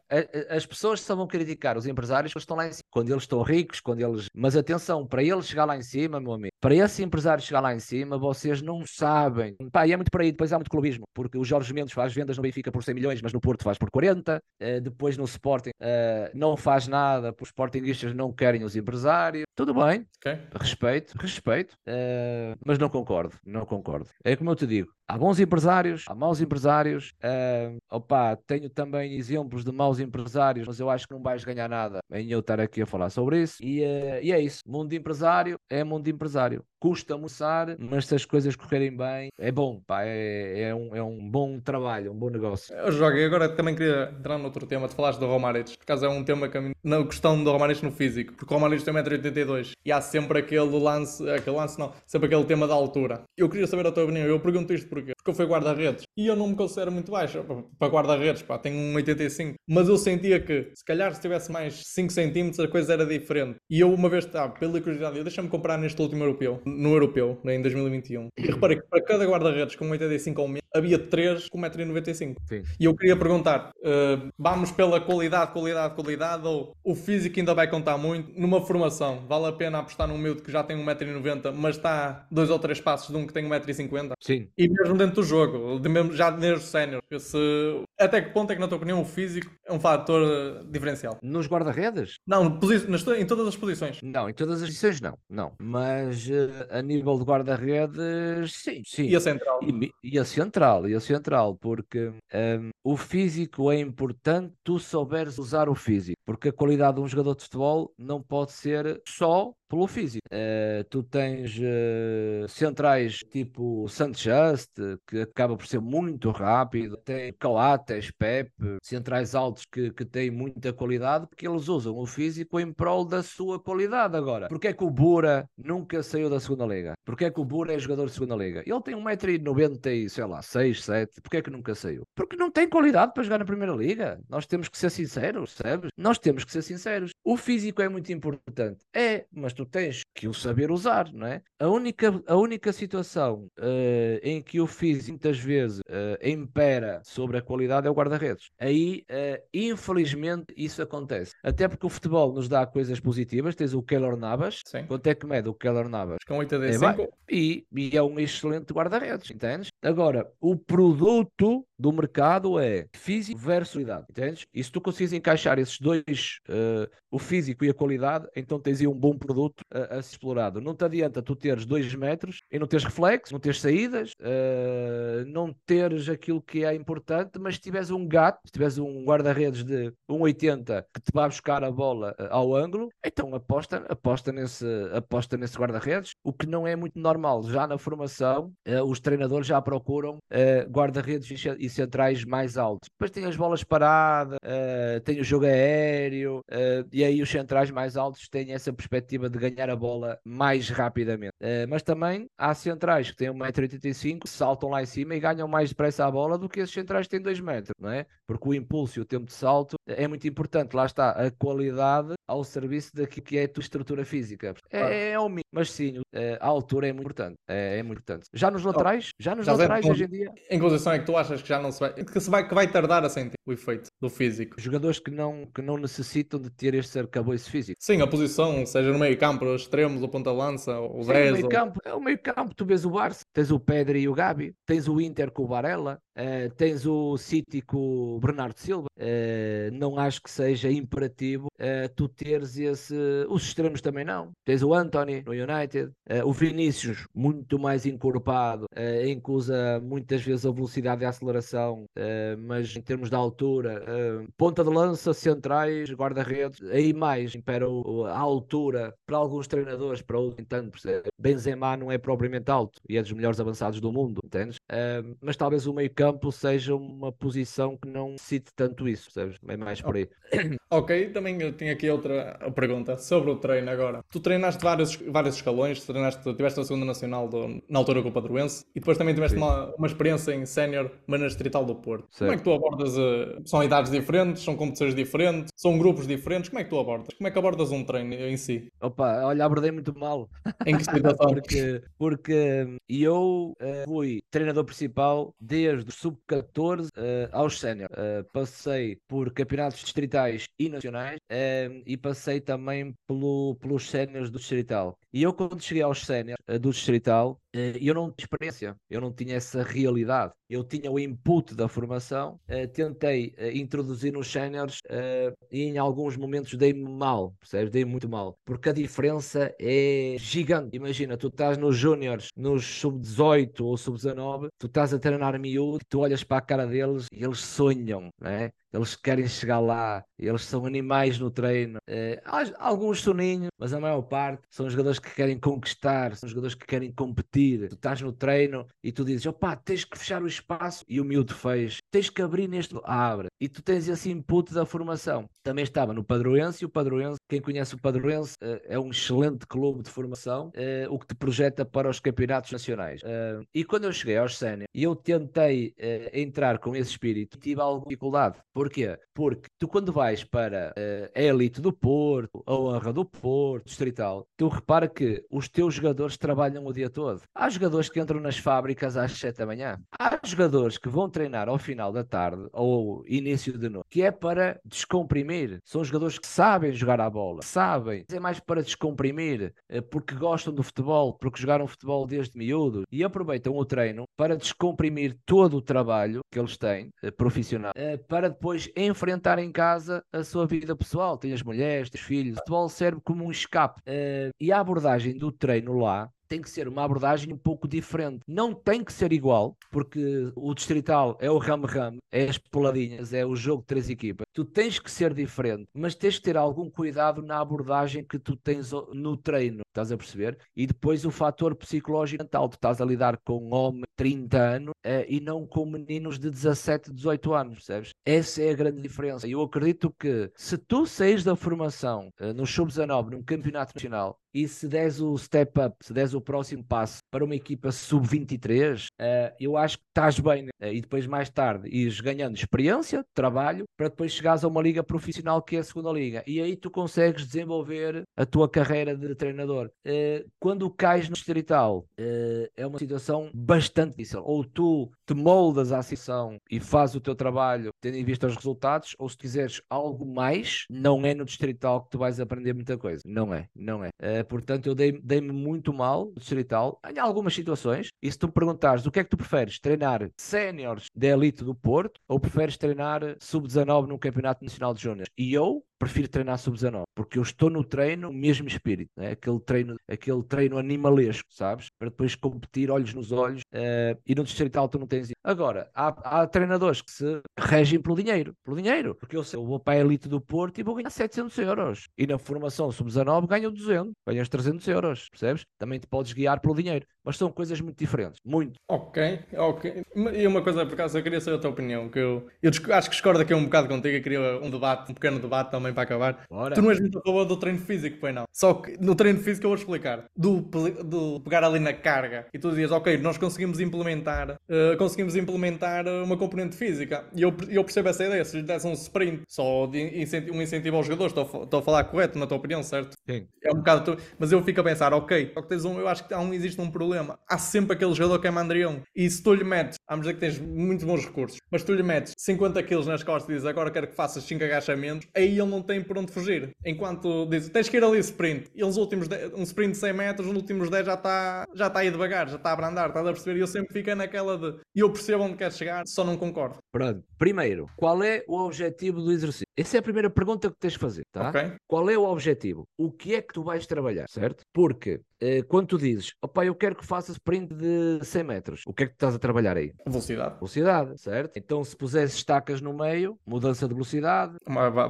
As pessoas só vão criticar os empresários que estão lá em cima, quando eles estão ricos, quando eles. Mas atenção, para ele chegar lá em cima, meu amigo, para esse empresário chegar lá em cima, vocês não sabem. Pá, e é muito por aí, depois há muito clubismo, porque o Jorge Mendes faz vendas no Benfica por 100 milhões, mas no Porto faz por 40. Uh, eh, depois no Sporting uh, não faz nada, os Sportingistas não querem os empresários. Tudo bem, okay. respeito, respeito, uh, mas não concordo, não concordo. É como eu te digo, Há bons empresários, há maus empresários. Uh, opa, tenho também exemplos de maus empresários, mas eu acho que não vais ganhar nada em eu estar aqui a falar sobre isso. E, uh, e é isso. Mundo de empresário é mundo de empresário. Custa almoçar, mas se as coisas correrem bem, é bom, pá, é, é, um, é um bom trabalho, um bom negócio. Eu jogo e agora também queria entrar noutro tema. Tu falaste do Romaric, por causa é um tema que na questão do Romaric no físico, porque o Romaric tem 1,82m e há sempre aquele lance, aquele lance não, sempre aquele tema da altura. Eu queria saber a tua opinião, eu pergunto isto porquê? Porque eu fui guarda-redes e eu não me considero muito baixo para guarda-redes, pá, tenho 1,85. Mas eu sentia que, se calhar, se tivesse mais 5 centímetros, a coisa era diferente. E eu, uma vez, tá, pela curiosidade, deixa-me comprar neste último europeu, no europeu, né, em 2021. E reparei que para cada guarda-redes com 1,85 ou menos, havia três com 1,95m. Sim. E eu queria perguntar: uh, vamos pela qualidade, qualidade, qualidade, ou o físico ainda vai contar muito? Numa formação, vale a pena apostar num miúdo que já tem 1,90m, mas está dois ou três passos de um que tem 1,50m? Sim. E mesmo dentro do jogo, já desde o sénior, até que ponto é que, na tua opinião, o físico é um fator uh, diferencial? Nos guarda-redes? Não, em todas as posições. Não, em todas as posições não, não. Mas uh, a nível de guarda-redes, sim, sim. E a central? E, e, a central, e a central, porque um, o físico é importante tu souberes usar o físico, porque a qualidade de um jogador de futebol não pode ser só pelo físico. Uh, tu tens uh, centrais tipo Sanchez, que acaba por ser muito rápido, tem Coates, Pepe, centrais altos que, que têm muita qualidade, porque eles usam o físico em prol da sua qualidade agora. Porquê é que o Bura nunca saiu da segunda liga? Porquê é que o Bura é jogador de segunda liga? Ele tem 1,90m e sei lá, 6, 7, porquê é que nunca saiu? Porque não tem qualidade para jogar na primeira liga. Nós temos que ser sinceros, sabes? Nós temos que ser sinceros. O físico é muito importante. É, mas tu tens que o saber usar, não é? A única, a única situação uh, em que o físico muitas vezes uh, impera sobre a qualidade é o guarda-redes. Aí, uh, infelizmente, isso acontece. Até porque o futebol nos dá coisas positivas. Tens o Keylor Navas. Sim. Quanto é que mede o Keylor Navas? Com 85. É, e, e é um excelente guarda-redes, entendes? Agora, o produto do mercado é físico versus qualidade, entendes? E se tu consegues encaixar esses dois, uh, o físico e a qualidade, então tens aí um bom produto a, a ser explorado. Não te adianta tu teres dois metros e não teres reflexo, não teres saídas, uh, não teres aquilo que é importante, mas se tiveres um gato, se tiveres um guarda-redes de 1,80 que te vai buscar a bola uh, ao ângulo, então aposta, aposta nesse, aposta nesse guarda-redes, o que não é muito normal. Já na formação, os treinadores já procuram guarda-redes e centrais mais altos. Depois tem as bolas paradas, uh, tem o jogo aéreo, uh, e aí os centrais mais altos têm essa perspectiva de ganhar a bola mais rapidamente. Uh, mas também há centrais que têm 1,85m, saltam lá em cima e ganham mais depressa a bola do que esses centrais que têm 2 metros, não é? Porque o impulso e o tempo de salto é muito importante. Lá está a qualidade ao serviço daquilo que é a tua estrutura física. É, é o mínimo, mas sim, a altura é muito importante. É, é muito importante. Já nos laterais, já nos já laterais hoje em dia. Em conclusão é que tu achas que já não se vai. Que, se vai, que vai tardar a sentir o efeito do físico. Jogadores que não, que não necessitam de ter este arcabouço físico. Sim, a posição, seja no meio campo, os extremos, o ponta-lança, o 10. O meio campo, é o meio campo, tu vês o Barça, tens o Pedro e o Gabi, tens o Inter com o Varela, uh, tens o City com o Bernardo Silva. Uh, não acho que seja imperativo uh, tu teres esse. Os extremos também não. Tens o Anthony no United, o Vinícius muito mais encorpado, em que usa muitas vezes a velocidade e a aceleração, mas em termos de altura, ponta de lança, centrais, guarda-redes, aí mais impera a altura para alguns treinadores, para outros, tanto, Benzema não é propriamente alto e é dos melhores avançados do mundo, entendes? mas talvez o meio campo seja uma posição que não cite tanto isso, percebes? É mais por aí. Ok, também eu tinha aqui outra pergunta sobre o treino agora. Tu treinaste vários, vários escalões, treinaste, tiveste a segunda nacional do, na altura com o Padroense e depois também tiveste uma, uma, experiência em sénior, mas na Distrital do Porto. Como é que tu abordas? Uh, são idades diferentes, são competições diferentes, são grupos diferentes. Como é que tu abordas? Como é que abordas um treino em si? Opa, olha, abordei muito mal. Em que situação? porque, porque hum, eu uh, fui treinador principal desde o sub-14 uh, aos sénior. passei por campeonatos distritais e nacionais uh, e passei também pelo, pelos séniores do Distrital. E eu, quando cheguei aos séniores uh, do Distrital, uh, eu não tinha experiência, eu não tinha essa realidade. Eu tinha o input da formação, uh, tentei introduzir nos séniores e em alguns momentos dei-me mal, percebes? Dei muito mal, porque a diferença é gigante. Imagina, tu estás nos júniores, nos sub-18 ou sub-19, tu estás a treinar miúdo, tu olhas para a cara deles e eles sonham, né? Eles querem chegar lá, eles são animais no treino. É, alguns soninhos, mas a maior parte são jogadores que querem conquistar, são jogadores que querem competir. Tu estás no treino e tu dizes, opá, tens que fechar o espaço. E o miúdo fez, tens que abrir neste. Abre. E tu tens esse input da formação. Também estava no Padroense e o Padroense, quem conhece o Padroense, é, é um excelente clube de formação, é, o que te projeta para os campeonatos nacionais. E quando eu cheguei aos sénior e eu tentei entrar com esse espírito, tive alguma dificuldade Porquê? Porque tu quando vais para uh, a elite do Porto, a honra do Porto, distrital, tu repara que os teus jogadores trabalham o dia todo. Há jogadores que entram nas fábricas às 7 da manhã. Há jogadores que vão treinar ao final da tarde ou início de noite, que é para descomprimir. São jogadores que sabem jogar a bola, sabem. É mais para descomprimir, eh, porque gostam do futebol, porque jogaram futebol desde miúdo e aproveitam o treino para descomprimir todo o trabalho que eles têm, eh, profissional, para depois enfrentar em casa a sua vida pessoal. Tem as mulheres, tem os filhos. O futebol serve como um escape. E a abordagem do treino lá tem que ser uma abordagem um pouco diferente. Não tem que ser igual, porque o distrital é o ram-ram, é as poladinhas, é o jogo de três equipas. Tu tens que ser diferente, mas tens que ter algum cuidado na abordagem que tu tens no treino, estás a perceber? E depois o fator psicológico mental, tu estás a lidar com um homem de 30 anos uh, e não com meninos de 17, 18 anos, percebes? Essa é a grande diferença. E eu acredito que se tu saís da formação uh, no Sub-19, num campeonato nacional, e se des o step up, se des o próximo passo para uma equipa sub-23, uh, eh, eu acho que estás bem. Né? Uh, e depois, mais tarde, ires ganhando experiência, trabalho, para depois chegares a uma liga profissional que é a segunda liga. E aí tu consegues desenvolver a tua carreira de treinador. Uh, quando cais no distrital, é uma situação bastante difícil. Ou tu te moldas à situação e fazes o teu trabalho tendo em vista os resultados, ou se quiseres algo mais, não é no distrital que tu vais aprender muita coisa. Não é, não é. Uh, portanto, eu dei-me dei muito mal no distrital em algumas situações. E se tu me perguntares o que é que tu preferes, treinar séniores da elite do Porto ou preferes treinar sub-19 no Campeonato Nacional de Júnior? E eu prefiro treinar sub-19, porque eu estou no treino, o mesmo espírito, né? aquele, treino, aquele treino animalesco, sabes? Para depois competir olhos nos olhos uh, e no distrital tu não tens. Agora, há, há, treinadores que se regem pelo dinheiro, pelo dinheiro, porque eu, sei, eu vou para a elite do Porto e vou ganhar 700 euros, e na formação sub-19 ganho 200, ganhas 300 euros, percebes? Também te podes guiar pelo dinheiro, mas são coisas muito diferentes, muito. Ok, ok. E uma coisa, por acaso, eu queria saber a tua opinião, que eu, eu acho que discordo aqui um bocado contigo, eu queria um debate, um pequeno debate também para acabar. Bora. Tu não és muito a favor do treino físico, pois não. Só que no treino físico eu vou explicar. Do, do pegar ali na carga e tu dizias, ok, nós conseguimos implementar, uh, conseguimos implementar uma componente física. E eu, eu percebo essa ideia. Se lhe desse um sprint só de incentivo, um incentivo aos jogadores, estou, estou a falar correto na tua opinião, certo? Sim. É um bocado. Tu, mas eu fico a pensar, ok, só que tens um, eu acho que há um, existe um problema. Há sempre aquele jogador que é mandrião. E se tu lhe metes, vamos dizer que tens muitos bons recursos, mas tu lhe metes 50 quilos nas costas e dizes agora quero que faças 5 agachamentos, aí ele não tem por onde fugir. Enquanto diz, tens que ir ali sprint. E os últimos, um sprint de 100 metros, nos últimos 10 já está já tá aí devagar, já está a abrandar, estás a perceber? E eu sempre fico naquela de, eu percebo onde quer chegar, só não concordo. Pronto. Primeiro, qual é o objetivo do exercício? Essa é a primeira pergunta que tens de fazer, tá? Okay. Qual é o objetivo? O que é que tu vais trabalhar, certo? Porque quando tu dizes, opá, eu quero que faças sprint de 100 metros, o que é que tu estás a trabalhar aí? Velocidade. Velocidade, certo? Então se puseres estacas no meio, mudança de velocidade,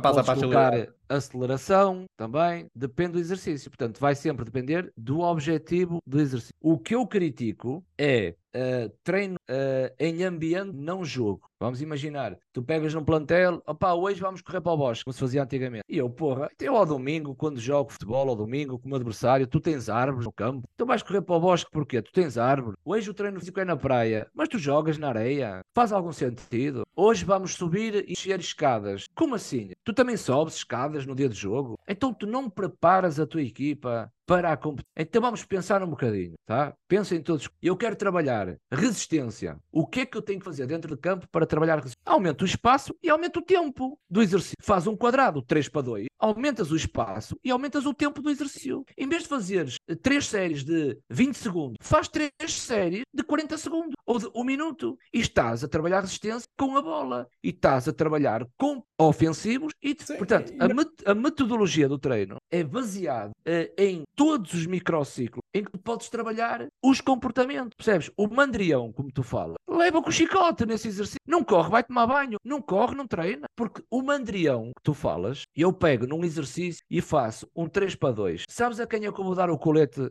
passa para colocar aceleração também, depende do exercício. Portanto, vai sempre depender do objetivo do exercício. O que eu critico é uh, treino uh, em ambiente não jogo. Vamos imaginar, tu pegas num plantel, opá, hoje vamos correr para o bosque, como se fazia antigamente. E eu, porra, eu ao domingo, quando jogo futebol, ao domingo, com o meu adversário, tu tens árvores no campo, tu vais correr para o bosque porquê? Tu tens árvore. Hoje o treino físico é na praia, mas tu jogas na areia. Faz algum sentido? Hoje vamos subir e descer escadas. Como assim? Tu também sobes escadas no dia de jogo? Então tu não preparas a tua equipa para a competição. Então vamos pensar um bocadinho, tá? Pensem todos. Eu quero trabalhar resistência. O que é que eu tenho que fazer dentro de campo para trabalhar resistência? Aumenta o espaço e aumenta o tempo do exercício. Faz um quadrado, 3 para 2, aumentas o espaço e aumentas o tempo do exercício. Em vez de fazeres 3 séries de 20 segundos, faz 3 séries de 40 segundos ou de 1 minuto. E estás a trabalhar resistência com a bola. E estás a trabalhar com ofensivos. E, Sim, portanto, a, met a metodologia do treino é baseada uh, em todos os microciclos em que tu podes trabalhar os comportamentos. Percebes? O mandrião, como tu falas, leva com o chicote nesse exercício. Não corre, vai tomar banho. Não corre, não treina. Porque o mandrião que tu falas, eu pego num exercício e faço um 3 para 2. Sabes a quem é que eu vou dar o colete?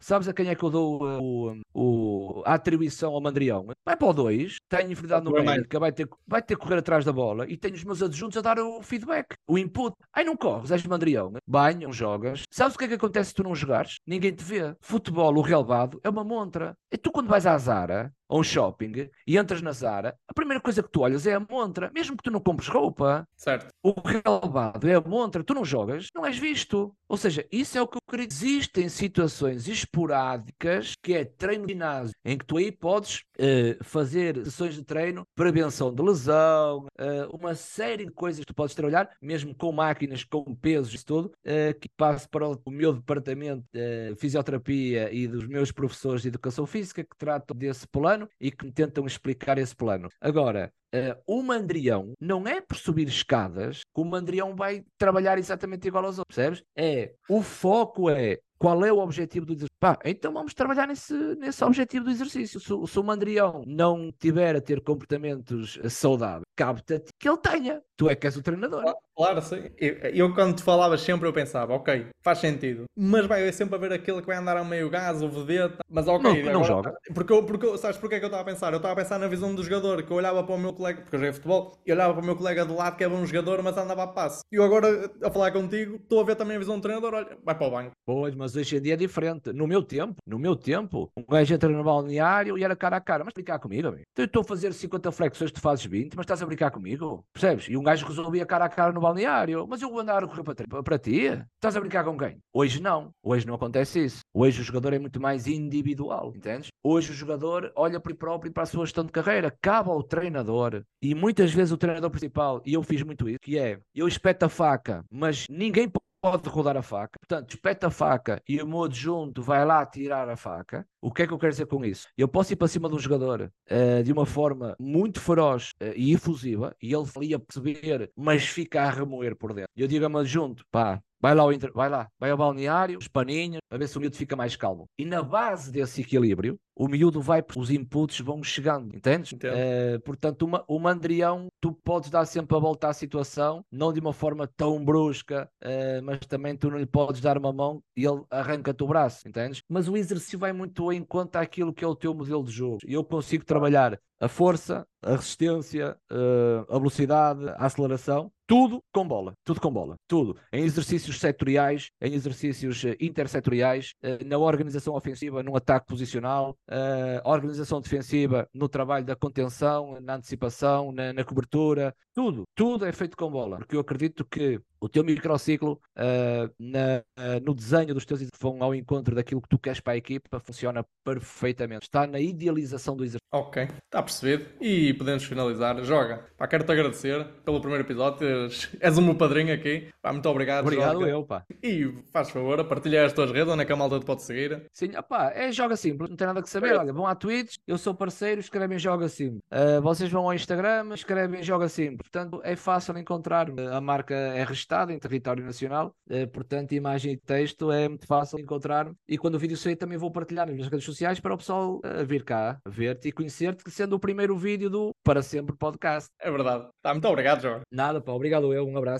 Sabes a quem é que eu dou uh, o, a atribuição ao mandrião? Vai para o 2, tenho inferioridade numérica, vai ter, vai ter que correr atrás da bola e tenho os meus adjuntos a dar o feedback, o input. Aí não corres, és mandrião. Banho, jogas. Sabes o que é que acontece se tu não jogares? Ninguém te vê. Futebol, o relevado, é uma montra. E tu quando vais à Zara, a um shopping e entras na Zara, a primeira coisa que tu olhas é a montra, mesmo que tu não compres roupa. Certo. O relevado é a montra, tu não jogas, não és visto. Ou seja, isso é o que eu queria. Existem situações esporádicas que é treino de ginásio, em que tu aí podes uh, fazer sessões de treino, prevenção de lesão, uh, uma série de coisas que tu podes trabalhar, mesmo com máquinas, com pesos e tudo, uh, que passo para o meu departamento de fisioterapia e dos meus professores de educação física que tratam desse plano e que me tentam explicar esse plano. Agora, Uh, o mandrião não é por subir escadas que o mandrião vai trabalhar exatamente igual aos outros, percebes? É, o foco é qual é o objetivo do? Pá, então vamos trabalhar nesse, nesse objetivo do exercício. Se, se o mandrião não tiver a ter comportamentos saudáveis, cabe-te a ti que ele tenha. Tu é que és o treinador. Claro, sim. Eu, eu, quando te falavas sempre eu pensava, ok, faz sentido. Mas vai eu sempre a ver aquele que vai andar a meio gás, o vedeta. Mas ok, não, agora, não joga. Porque, eu, porque sabes porquê que eu estava a pensar? Eu estava a pensar na visão do jogador, que eu olhava para o meu colega, porque eu joguei futebol, e olhava para o meu colega do lado que era um jogador, mas andava a passo. E eu agora, a falar contigo, estou a ver também a visão do treinador, olha, vai para o banco. Pois, mas hoje em dia é diferente. No meu tempo, no meu tempo, um gajo entra no balneário e era cara a cara. Mas brincar comigo, amigo. Então eu estou a fazer 50 flexões, tu fazes 20, mas estás a brincar comigo? Percebes? E um gajo resolvia cara a cara no balneário. Mas eu vou andar a correr para, para ti? Estás a brincar com quem? Hoje não. Hoje não acontece isso. Hoje o jogador é muito mais individual, entendes? Hoje o jogador olha para si próprio e para a sua gestão de carreira. Cabe ao treinador. E muitas vezes o treinador principal, e eu fiz muito isso, que é, eu espeto a faca, mas ninguém pode pode rodar a faca. Portanto, espeta a faca e o meu adjunto vai lá tirar a faca. O que é que eu quero dizer com isso? Eu posso ir para cima de um jogador uh, de uma forma muito feroz uh, e efusiva e ele ali a perceber, mas fica a remoer por dentro. Eu digo ao meu adjunto, pá, Vai lá, vai lá, vai ao balneário, os paninhos, a ver se o miúdo fica mais calmo. E na base desse equilíbrio, o miúdo vai, os inputs vão chegando, entendes? Uh, portanto, uma, o mandrião, tu podes dar sempre a volta à situação, não de uma forma tão brusca, uh, mas também tu não lhe podes dar uma mão e ele arranca-te o braço, entendes? Mas o exercício vai muito em conta aquilo que é o teu modelo de jogo. E eu consigo trabalhar a força, a resistência, uh, a velocidade, a aceleração, tudo com bola, tudo com bola, tudo. Em exercícios setoriais, em exercícios intersetoriais, na organização ofensiva, num ataque posicional, uh, organização defensiva, no trabalho da contenção, na antecipação, na, na, cobertura, tudo, tudo é feito com bola. Porque eu acredito que o teu microciclo uh, na, uh, no desenho dos teus exercícios vão ao encontro daquilo que tu queres para a equipa, funciona perfeitamente. Está na idealização do exercício. Ok, está percebido. E podemos finalizar. Joga, pá, quero-te agradecer pelo primeiro episódio. És o meu padrinho aqui. Pá, muito obrigado. Obrigado Joga. eu, pá. E faz favor, partilhar as tuas redes, onde é que a malta te pode seguir. Sim, opá, é Joga Simples, não tem nada que saber. Olha, vão à Twitch, eu sou parceiro, escrevem Joga Simples. Uh, vocês vão ao Instagram, escrevem Joga Simples. Portanto, é fácil encontrar. A marca é registrada em território nacional, uh, portanto, imagem e texto é muito fácil encontrar. E quando o vídeo sair, também vou partilhar nas minhas redes sociais para o pessoal uh, vir cá, ver-te e conhecer-te, sendo o primeiro vídeo do Para Sempre Podcast. É verdade. Tá, muito obrigado, Jorge. Nada, pá, obrigado eu, um abraço.